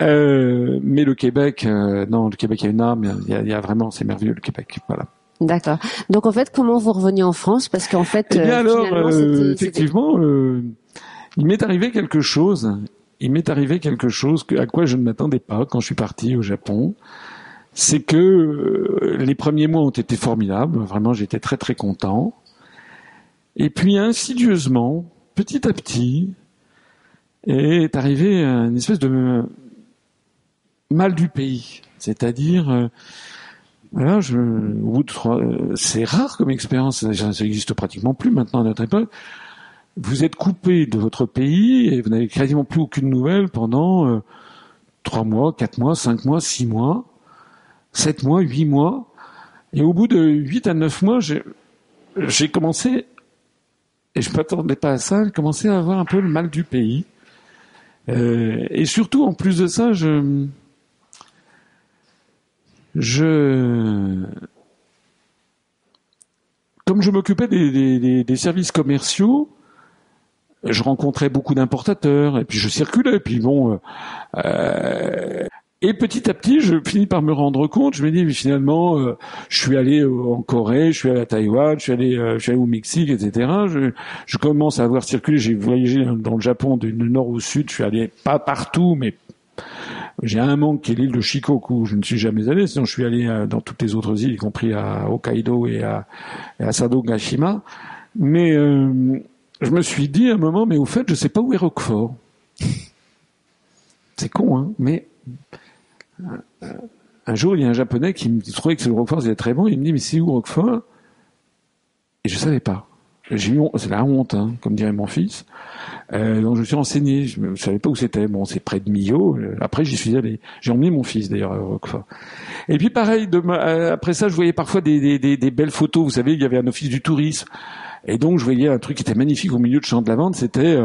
Euh, mais le Québec, euh, non, le Québec a une âme. Il y a, il y a vraiment, c'est merveilleux le Québec. Voilà. D'accord. Donc en fait, comment vous revenez en France? Parce qu'en fait, eh bien, euh, alors, euh, effectivement, euh, il m'est arrivé quelque chose. Il m'est arrivé quelque chose à quoi je ne m'attendais pas quand je suis parti au Japon c'est que euh, les premiers mois ont été formidables. Vraiment, j'étais très très content. Et puis insidieusement, petit à petit, est arrivé une espèce de mal du pays. C'est-à-dire, euh, voilà, euh, c'est rare comme expérience, ça n'existe pratiquement plus maintenant à notre époque. Vous êtes coupé de votre pays et vous n'avez quasiment plus aucune nouvelle pendant trois mois, quatre mois, cinq mois, six mois sept mois, huit mois. Et au bout de huit à neuf mois, j'ai commencé, et je ne m'attendais pas à ça, j'ai commencé à avoir un peu le mal du pays. Euh, et surtout, en plus de ça, je, je, comme je m'occupais des, des, des, services commerciaux, je rencontrais beaucoup d'importateurs, et puis je circulais, et puis bon, euh, et petit à petit, je finis par me rendre compte. Je me dis, mais finalement, euh, je suis allé en Corée, je suis allé à Taïwan, je suis allé, euh, je suis allé au Mexique, etc. Je, je commence à avoir circulé. J'ai voyagé dans le Japon du nord au sud. Je suis allé pas partout, mais j'ai un manque qui est l'île de Shikoku. Je ne suis jamais allé. Sinon, je suis allé euh, dans toutes les autres îles, y compris à Hokkaido et à, et à Sadogashima. Mais je me suis dit à un moment, mais au fait, je sais pas où est Roquefort. C'est con, hein, mais un jour, il y a un japonais qui me trouvait que le Roquefort était très bon. Il me dit, mais c'est où Roquefort? Et je savais pas. C'est la honte, hein, comme dirait mon fils. Euh, donc je me suis renseigné, je ne savais pas où c'était. Bon, c'est près de Millau. Euh, après, j'y suis allé. J'ai emmené mon fils d'ailleurs à Roquefort. Et puis pareil, euh, après ça, je voyais parfois des, des, des, belles photos. Vous savez, il y avait un office du tourisme. Et donc je voyais un truc qui était magnifique au milieu de champ de lavande. C'était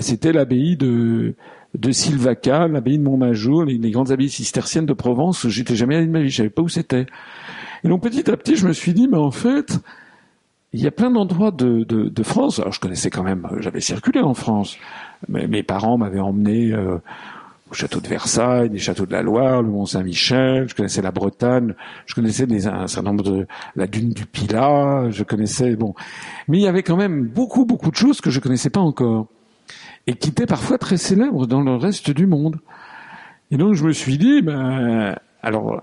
c'était l'abbaye de de Silvaca, l'abbaye de Montmajour, les, les, grandes abbayes cisterciennes de Provence. J'étais jamais allé de ma vie, je savais pas où c'était. Et donc petit à petit, je me suis dit, mais en fait, il y a plein d'endroits de, de, de, France. Alors je connaissais quand même, j'avais circulé en France. Mais, mes parents m'avaient emmené euh, au château de Versailles, des châteaux de la Loire, le Mont Saint-Michel. Je connaissais la Bretagne. Je connaissais des, un certain nombre de la dune du Pilat. Je connaissais bon, mais il y avait quand même beaucoup beaucoup de choses que je connaissais pas encore et qui étaient parfois très célèbres dans le reste du monde. Et donc je me suis dit, ben alors,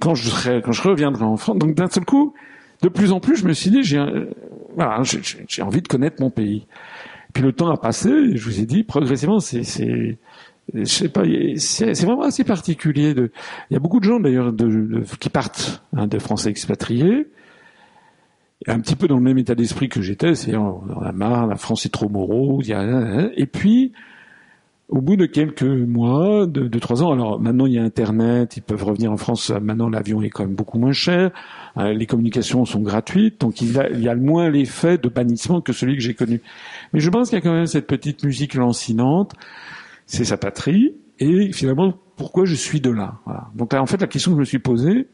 quand je serai, quand je reviendrai en France, donc d'un seul coup, de plus en plus, je me suis dit, j'ai, voilà, j'ai envie de connaître mon pays. Puis le temps a passé, et je vous ai dit, progressivement, c'est, c'est, je sais pas, c'est vraiment assez particulier. De, il y a beaucoup de gens d'ailleurs de, qui partent, hein, de Français expatriés, un petit peu dans le même état d'esprit que j'étais, c'est on a marre, la France est trop morose, et puis au bout de quelques mois, de, trois ans, alors maintenant il y a Internet, ils peuvent revenir en France, maintenant l'avion est quand même beaucoup moins cher, euh, les communications sont gratuites, donc il, il y a moins l'effet de bannissement que celui que j'ai connu. Mais je pense qu'il y a quand même cette petite musique lancinante, c'est sa patrie, et finalement pourquoi je suis de là. Voilà. Donc en fait la question que je me suis posée,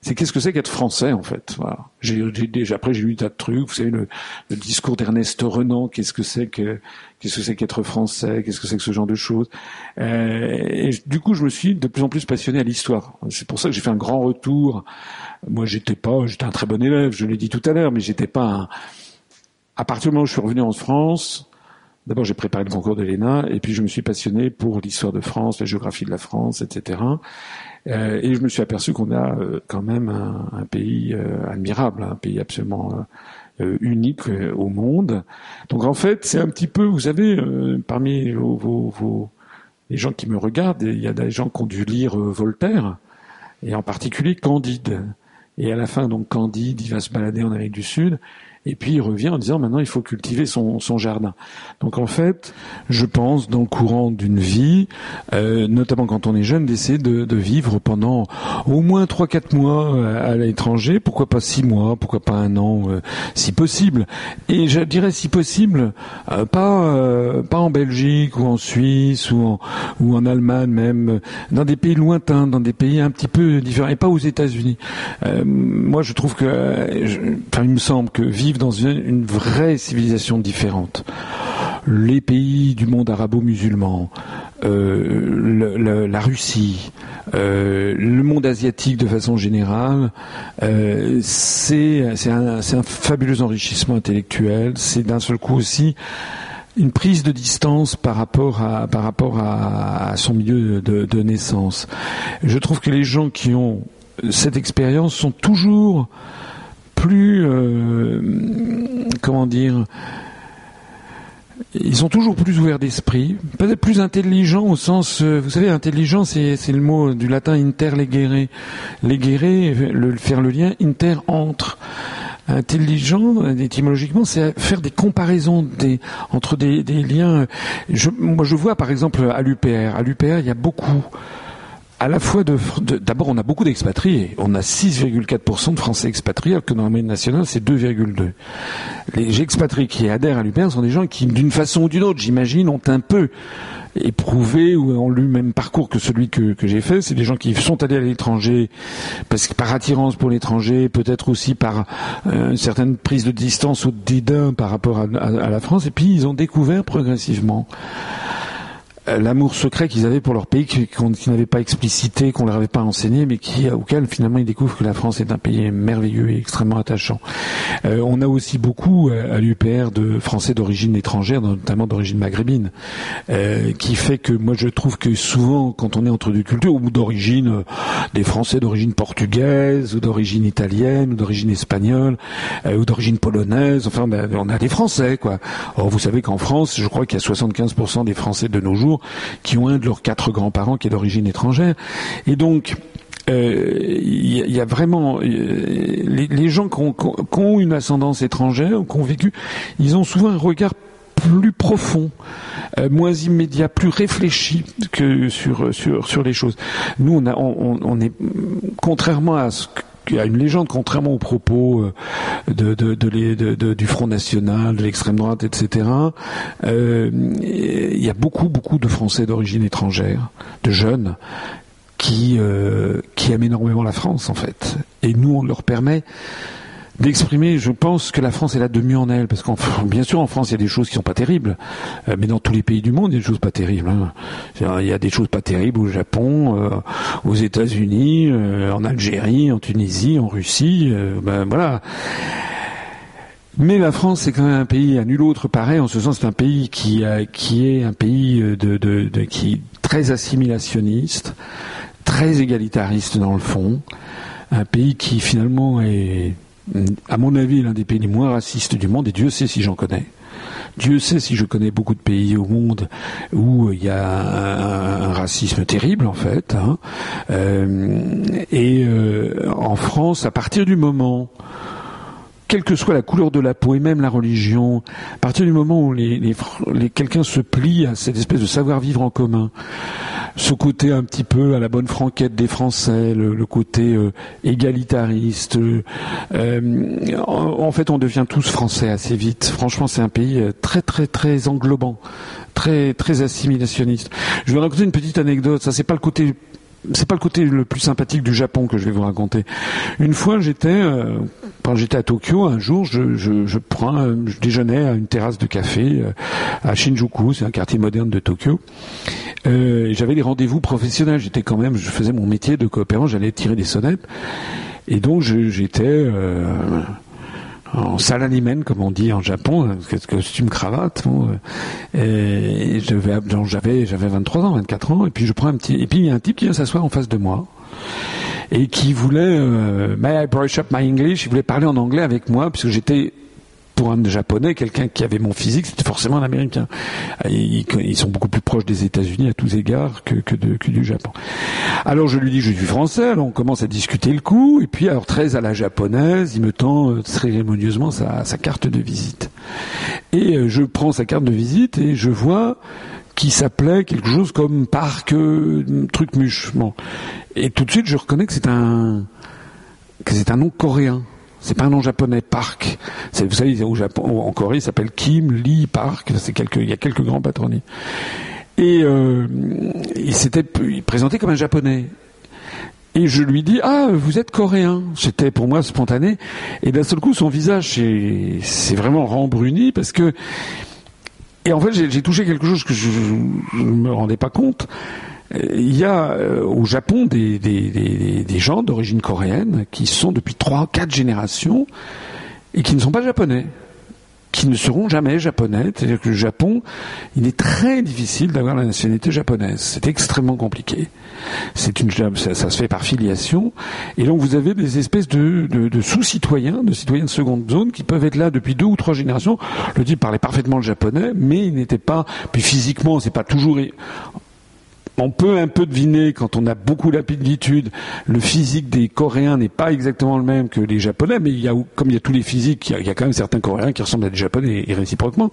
c'est qu'est-ce que c'est qu'être français en fait. Voilà. J'ai, déjà après j'ai lu tas de trucs. Vous savez le, le discours d'Ernest Renan. Qu'est-ce que c'est que qu'est-ce que c'est qu'être français Qu'est-ce que c'est que ce genre de choses euh, Et du coup je me suis de plus en plus passionné à l'histoire. C'est pour ça que j'ai fait un grand retour. Moi j'étais pas, j'étais un très bon élève. Je l'ai dit tout à l'heure, mais j'étais pas un. À partir du moment où je suis revenu en France, D'abord, j'ai préparé le concours de l'ENA, et puis je me suis passionné pour l'histoire de France, la géographie de la France, etc. Euh, et je me suis aperçu qu'on a euh, quand même un, pays euh, admirable, un pays absolument unique au monde. Donc en fait, c'est un petit peu, vous savez, parmi vos, vos, vos, les gens qui me regardent, il y a des gens qui ont dû lire Voltaire, et en particulier Candide. Et à la fin, donc Candide, il va se balader en Amérique du Sud, et puis il revient en disant maintenant il faut cultiver son, jardin. Donc en fait, je pense dans le courant d'une vie, euh, notamment quand on est jeune, d'essayer de, vivre pendant au moins trois quatre mois euh, à, l'étranger, pourquoi pas six mois, pourquoi pas un an, euh, si possible. Et je dirais si possible, pas pas en Belgique ou en Suisse ou en, ou en Allemagne même, dans des pays lointains, dans des pays un petit peu différents, et pas aux États-Unis. moi, je trouve que, enfin, il me semble que vivre dans une, vraie civilisation différente. Les pays du monde arabo-musulman, euh, la Russie, euh, le monde asiatique de façon générale, euh, c'est un, fabuleux enrichissement intellectuel. C'est d'un seul coup aussi une prise de distance par rapport à son milieu de, naissance. Je trouve que les gens qui ont cette expérience sont toujours plus, euh, comment dire, ils sont toujours plus ouverts d'esprit, peut-être plus intelligents au sens, euh, vous savez, intelligent, c'est, le mot du latin interlegere. Leggere, le, faire le lien, inter entre. Intelligent, étymologiquement, c'est faire des comparaisons des, entre des, liens. Moi, je vois par exemple à l'UPR. À l'UPR, il y a beaucoup à la fois de, d'abord on a beaucoup d'expatriés, on a 6,4% de Français expatriés, alors que dans la moyenne nationale c'est 2,2. Les expatriés qui adhèrent à l'UPR sont des gens qui, d'une façon ou d'une autre, j'imagine, ont un peu éprouvé ou ont lu le même parcours que celui que, que j'ai fait. C'est des gens qui sont allés à l'étranger parce que par attirance pour l'étranger, peut-être aussi par euh, une certaine prise de distance ou de dédain par rapport à, à la France, et puis ils ont découvert progressivement l'amour secret qu'ils avaient pour leur pays, qu'ils n'avaient pas explicité, qu'on leur avait pas enseigné, mais qui, auquel finalement ils découvrent que la France est un pays merveilleux et extrêmement attachant. Euh, on a aussi beaucoup euh, à l'UPR de Français d'origine étrangère, notamment d'origine maghrébine, euh, qui fait que moi je trouve que souvent quand on est entre deux cultures, ou d'origine des Français d'origine portugaise, ou d'origine italienne, ou d'origine espagnole, ou d'origine polonaise, enfin ben, on a des Français quoi. Or vous savez qu'en France, je crois qu'il y a 75% des Français de nos jours qui ont un de leurs quatre grands-parents qui est d'origine étrangère. Et donc, il euh, y, a vraiment euh, les, gens qui ont, une ascendance étrangère, qui ont vécu, ils ont souvent un regard plus profond, euh, moins immédiat, plus réfléchi que sur sur sur les choses. Nous, on a on, est contrairement à ce il y a une légende, contrairement aux propos euh, de, du Front National, de l'extrême droite, etc. Euh, il y a beaucoup, beaucoup de Français d'origine étrangère, de jeunes, qui, euh, qui aiment énormément la France, en fait. Et nous, on leur permet d'exprimer, je pense que la France est là de mieux en elle, parce qu'en bien sûr en France il y a des choses qui sont pas terribles, euh, mais dans tous les pays du monde il y a des choses pas terribles. Hein. Il y a des choses pas terribles au Japon, euh, aux États-Unis, euh, en Algérie, en Tunisie, en Russie, ben voilà. Mais la France, c'est quand même un pays à nul autre pareil. En ce sens, c'est un pays qui, qui est un pays de, de, de, qui très assimilationniste, très égalitariste dans le fond, un pays qui finalement est à mon avis, l'un des pays les moins racistes du monde, et Dieu sait si j'en connais. Dieu sait si je connais beaucoup de pays au monde où il y a un, racisme terrible en fait. Hein. Euh, et euh, en France, à partir du moment quelle que soit la couleur de la peau et même la religion, à partir du moment où les, les, quelqu'un se plie à cette espèce de savoir-vivre en commun, ce côté un petit peu à la bonne franquette des Français, le, côté euh, égalitariste, euh, en, fait on devient tous Français assez vite. Franchement c'est un pays euh, très très très englobant, très très assimilationniste. Je vais raconter une petite anecdote, ça c'est pas le côté c'est pas le côté le plus sympathique du Japon que je vais vous raconter. Une fois, j'étais euh, quand j'étais à Tokyo, un jour, je, je, je prends, je déjeunais à une terrasse de café euh, à Shinjuku, c'est un quartier moderne de Tokyo. Euh, j'avais des rendez-vous professionnels. J'étais quand même, je faisais mon métier de coopérant, j'allais tirer des sonnettes, et donc j'étais euh, en salaryman, comme on dit en Japon, costume cravate. Euh, et j'avais j'avais 23 ans, 24 ans, et puis je prends un petit, et puis il y a un type qui vient s'asseoir en face de moi et qui voulait, euh, may I brush up my English, il voulait parler en anglais avec moi puisque j'étais pour un japonais, quelqu'un qui avait mon physique, c'était forcément un américain. Ils, sont beaucoup plus proches des États-Unis à tous égards que, du Japon. Alors je lui dis je suis français, alors on commence à discuter le coup, et puis alors très à la japonaise, il me tend euh, cérémonieusement sa, carte de visite. Et euh, je prends sa carte de visite et je vois qu'il s'appelait quelque chose comme parc euh, truc muche. Bon. Et tout de suite je reconnais que c'est un que c'est un nom coréen. C'est pas un nom japonais, Park. Vous savez, au en Corée, il s'appelle Kim Lee Park. C'est il y a quelques grands patronymes. Et euh, il s'était présenté comme un japonais. Et je lui dis ah vous êtes coréen. C'était pour moi spontané. Et d'un seul coup son visage s'est vraiment rembruni parce que et en fait j'ai touché quelque chose que je ne me rendais pas compte il y a euh, au Japon des, gens d'origine coréenne qui sont depuis trois, quatre générations et qui ne sont pas japonais, qui ne seront jamais japonais. C'est-à-dire que le Japon, il est très difficile d'avoir la nationalité japonaise. C'est extrêmement compliqué. C'est une ça, ça, se fait par filiation. Et donc vous avez des espèces de, de, de sous-citoyens, de citoyens de seconde zone qui peuvent être là depuis deux ou trois générations. Le type parlait parfaitement le japonais, mais il n'était pas. Puis physiquement, c'est pas toujours on peut un peu deviner quand on a beaucoup d'habitude, le physique des Coréens n'est pas exactement le même que les Japonais, mais il y a, comme il y a tous les physiques, il y a, quand même certains Coréens qui ressemblent à des Japonais et réciproquement.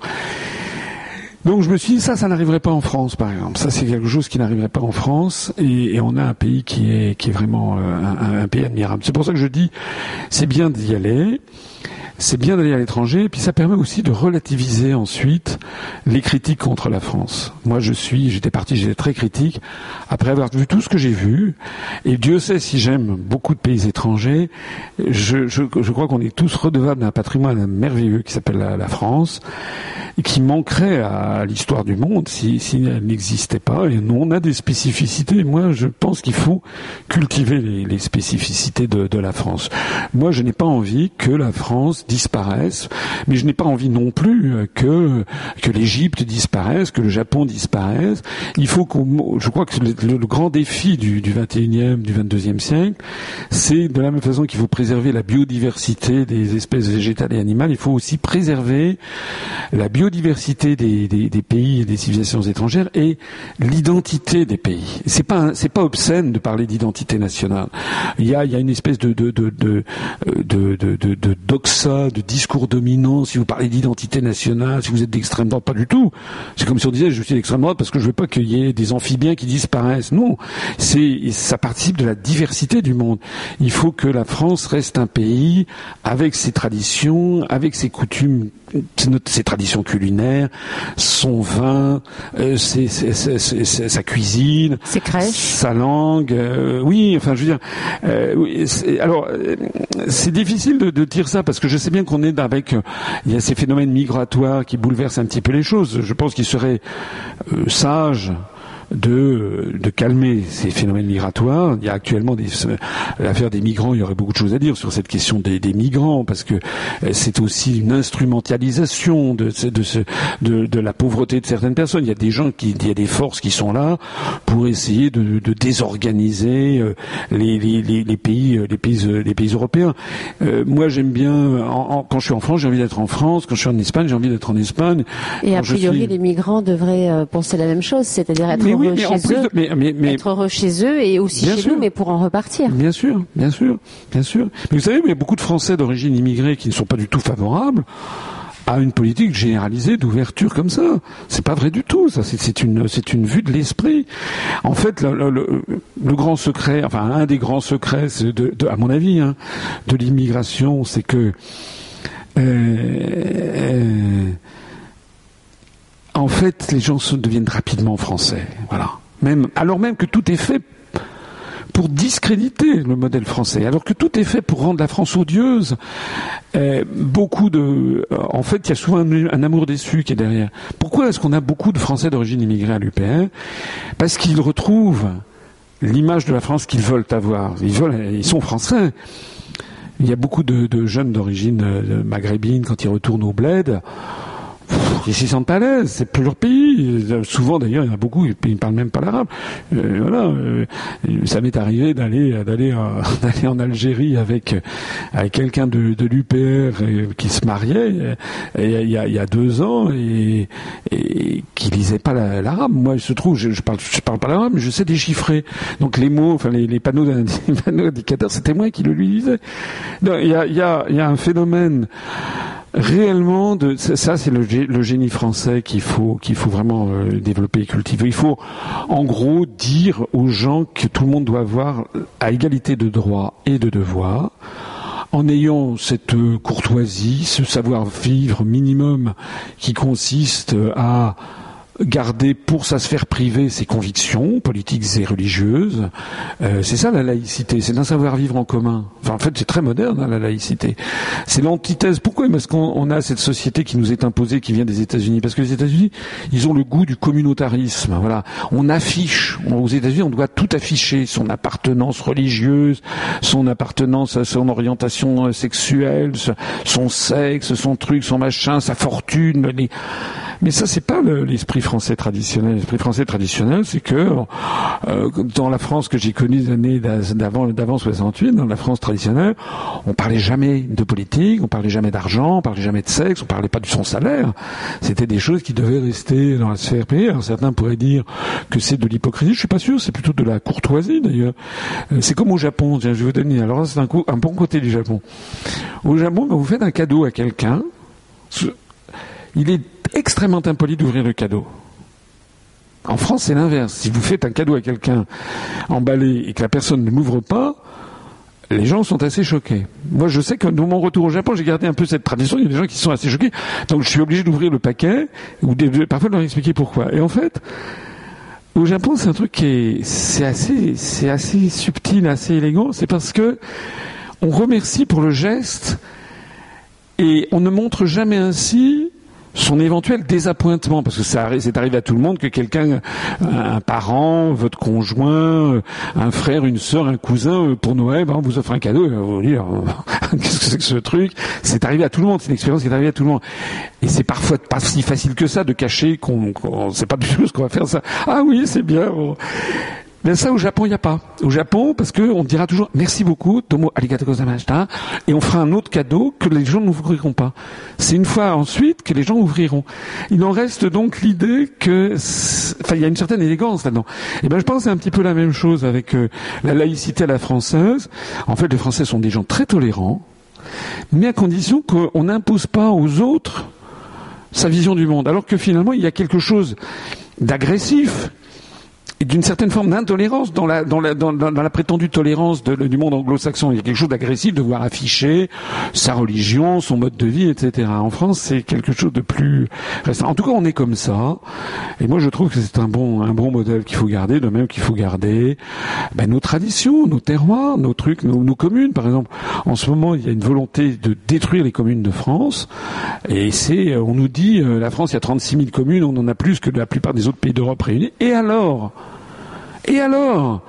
Donc je me suis dit ça, ça n'arriverait pas en France, par exemple. Ça, c'est quelque chose qui n'arriverait pas en France, et, on a un pays qui est qui est vraiment euh, un pays admirable. C'est pour ça que je dis, c'est bien d'y aller c'est bien d'aller à l'étranger, et puis ça permet aussi de relativiser ensuite les critiques contre la France. Moi, je suis, j'étais parti, j'étais très critique, après avoir vu tout ce que j'ai vu, et Dieu sait si j'aime beaucoup de pays étrangers, je, crois qu'on est tous redevables d'un patrimoine merveilleux qui s'appelle la, France, et qui manquerait à l'histoire du monde si, elle n'existait pas, et nous, on a des spécificités, moi, je pense qu'il faut cultiver les, spécificités de la France. Moi, je n'ai pas envie que la France disparaissent, mais je n'ai pas envie non plus euh, que l'Égypte disparaisse, que le Japon disparaisse. Il faut qu'on, je crois que le, grand défi du, du 21e, du 22e siècle, c'est de la même façon qu'il faut préserver la biodiversité des espèces végétales et animales, il faut aussi préserver la biodiversité des, pays et des civilisations étrangères et l'identité des pays. C'est pas pas obscène de parler d'identité nationale. Il y a, une espèce de de de de doxa, de discours dominant. Si vous parlez d'identité nationale, si vous êtes d'extrême droite, pas du tout. C'est comme si on disait je suis d'extrême droite parce que je veux pas qu'il y ait des amphibiens qui disparaissent. Non, c'est ça participe de la diversité du monde. Il faut que la France reste un pays avec ses traditions, avec ses coutumes ses traditions culinaires, son vin, euh, sa cuisine, ses crèches, sa langue. Euh, oui, enfin, je veux dire. Euh, alors, c'est difficile de, de, dire ça parce que je sais bien qu'on est avec. il y a ces phénomènes migratoires qui bouleversent un petit peu les choses. Je pense qu'il serait sage de, de calmer ces phénomènes migratoires. Il y a actuellement des, l'affaire des migrants, il y aurait beaucoup de choses à dire sur cette question des, des migrants, parce que euh, c'est aussi une instrumentalisation de, de, ce, de, de, la pauvreté de certaines personnes. Il y a des gens qui, il y a des forces qui sont là pour essayer de, de désorganiser euh, les, les, les, pays, euh, les pays, les pays européens. moi, j'aime bien, en, quand je suis en France, j'ai envie d'être en France. Quand je suis en Espagne, j'ai envie d'être en Espagne. Et a priori, les migrants devraient penser la même chose, c'est-à-dire être heureux chez eux, mais, être heureux chez eux et aussi chez nous, mais pour en repartir. Bien sûr, bien sûr, bien sûr. Mais vous savez, il y a beaucoup de Français d'origine immigrée qui ne sont pas du tout favorables à une politique généralisée d'ouverture comme ça. C'est pas vrai du tout. Ça, c'est une, c'est une vue de l'esprit. En fait, le, le, grand secret, enfin un des grands secrets, de, de, à mon avis, hein, de l'immigration, c'est que euh, euh, en fait, les gens deviennent rapidement français. Voilà. Même, alors même que tout est fait pour discréditer le modèle français, alors que tout est fait pour rendre la France odieuse. Euh, beaucoup de, en fait, il y a souvent un, amour déçu qui est derrière. Pourquoi est-ce qu'on a beaucoup de Français d'origine immigrée à l'UPR Parce qu'ils retrouvent l'image de la France qu'ils veulent avoir. Ils veulent, sont français. Il y a beaucoup de, de jeunes d'origine euh, maghrébine quand ils retournent au bled ils s'y sentent à l'aise, c'est plus leur pays. Souvent d'ailleurs, il y en a beaucoup, ils ne parlent même pas l'arabe. Euh, voilà, euh, ça m'est arrivé d'aller d'aller d'aller en Algérie avec avec quelqu'un de, de l'UPR euh, qui se mariait il y, a, y a deux ans et, et qui lisait pas l'arabe. Moi, il se trouve, je, je parle pas l'arabe, mais je sais déchiffrer. Donc les mots, enfin les, les panneaux indicateurs, c'était moi qui le lui lisais. Il y a il y a il y a un phénomène réellement ça c'est le, le, génie français qu'il faut qu'il faut vraiment euh, développer et cultiver. Il faut en gros dire aux gens que tout le monde doit avoir à égalité de droits et de devoirs en ayant cette courtoisie, ce savoir-vivre minimum qui consiste à garder pour sa sphère privée ses convictions politiques et religieuses. Euh, c'est ça la laïcité, c'est d'un savoir-vivre en commun. Enfin, en fait, c'est très moderne hein, la laïcité. C'est l'antithèse. Pourquoi Parce qu'on a cette société qui nous est imposée, qui vient des États-Unis? Parce que les États-Unis, ils ont le goût du communautarisme. Voilà, on affiche. Aux États-Unis, on doit tout afficher son appartenance religieuse, son appartenance à son orientation sexuelle, son sexe, son truc, son machin, sa fortune. Mais ça, c'est pas l'esprit français traditionnel. L'esprit français traditionnel, c'est que euh, dans la France que j'ai connue des d'avant d'avant 68, dans la France traditionnelle, on parlait jamais de politique, on parlait jamais d'argent, on parlait jamais de sexe, on parlait pas de son salaire. C'était des choses qui devaient rester dans la sphère privée. certains pourraient dire que c'est de l'hypocrisie. Je suis pas sûr. C'est plutôt de la courtoisie d'ailleurs. Euh, c'est comme au Japon. je vais vous donner. Alors c'est un, un bon côté du Japon. Au Japon, quand vous faites un cadeau à quelqu'un, il est extrêmement impoli d'ouvrir le cadeau. En France, c'est l'inverse. Si vous faites un cadeau à quelqu'un emballé et que la personne ne l'ouvre pas, les gens sont assez choqués. Moi, je sais que dans mon retour au Japon, j'ai gardé un peu cette tradition. Il y a des gens qui sont assez choqués. Donc, je suis obligé d'ouvrir le paquet ou parfois de leur expliquer pourquoi. Et en fait, au Japon, c'est un truc qui est, c'est assez, c'est assez subtil, assez élégant. C'est parce que on remercie pour le geste et on ne montre jamais ainsi son éventuel désappointement, parce que ça c'est arrivé à tout le monde que quelqu'un, un parent, votre conjoint, un frère, une sœur, un cousin, euh, pour Noël, ben, vous offre un cadeau, vous dire, qu'est-ce que c'est que ce truc? C'est arrivé à tout le monde, c'est une expérience qui est arrivée à tout le monde. Et c'est parfois pas si facile que ça de cacher qu'on, qu sait pas du tout ce qu'on va faire ça. Ah oui, c'est bien. Mais ça, au Japon, il n'y a pas. Au Japon, parce que on dira toujours merci beaucoup, tomo arigato gozaimashita, et on fera un autre cadeau que les gens n'ouvriront pas. C'est une fois ensuite que les gens ouvriront. Il en reste donc l'idée que, enfin, il y a une certaine élégance là-dedans. Et ben, je pense c'est un petit peu la même chose avec euh, la laïcité à la française. En fait, les Français sont des gens très tolérants, mais à condition qu'on n'impose pas aux autres sa vision du monde. Alors que finalement, il y a quelque chose d'agressif d'une certaine forme d'intolérance dans la, dans, la, dans, la prétendue tolérance du monde anglo-saxon. Il y a quelque chose d'agressif de voir afficher sa religion, son mode de vie, etc. En France, c'est quelque chose de plus restreint. En tout cas, on est comme ça. Et moi, je trouve que c'est un bon, modèle qu'il faut garder, de même qu'il faut garder ben, nos traditions, nos terroirs, nos trucs, nos, communes. Par exemple, en ce moment, il y a une volonté de détruire les communes de France. Et c'est, on nous dit, euh, la France, il y a 36 000 communes, on en a plus que la plupart des autres pays d'Europe réunis. Et alors? Et alors?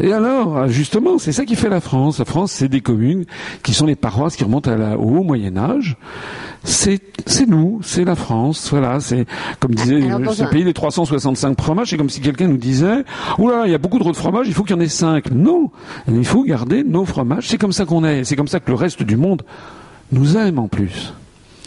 Et alors, justement, c'est ça qui fait la France. La France, c'est des communes qui sont les paroisses qui remontent à la, au haut Moyen Âge. C'est, c'est nous, c'est la France. Voilà, c'est comme disait ce pays des 365 fromages. C'est comme si quelqu'un nous disait, oula, il y a beaucoup trop de fromages, il faut qu'il y en ait cinq. Non, il faut garder nos fromages. C'est comme ça qu'on est. C'est comme ça que le reste du monde nous aime en plus.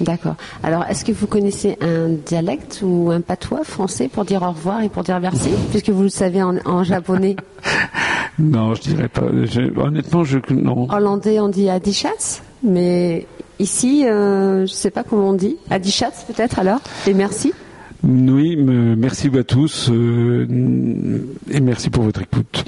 D'accord. Alors, est-ce que vous connaissez un dialecte ou un patois français pour dire au revoir et pour dire merci, puisque vous le savez en, japonais Non, je dirais pas. honnêtement, je non. Hollandais, on dit adichatz, mais ici, euh, je ne sais pas comment on dit. Adichatz, peut-être alors? Et merci? Oui, merci à tous euh, et merci pour votre écoute.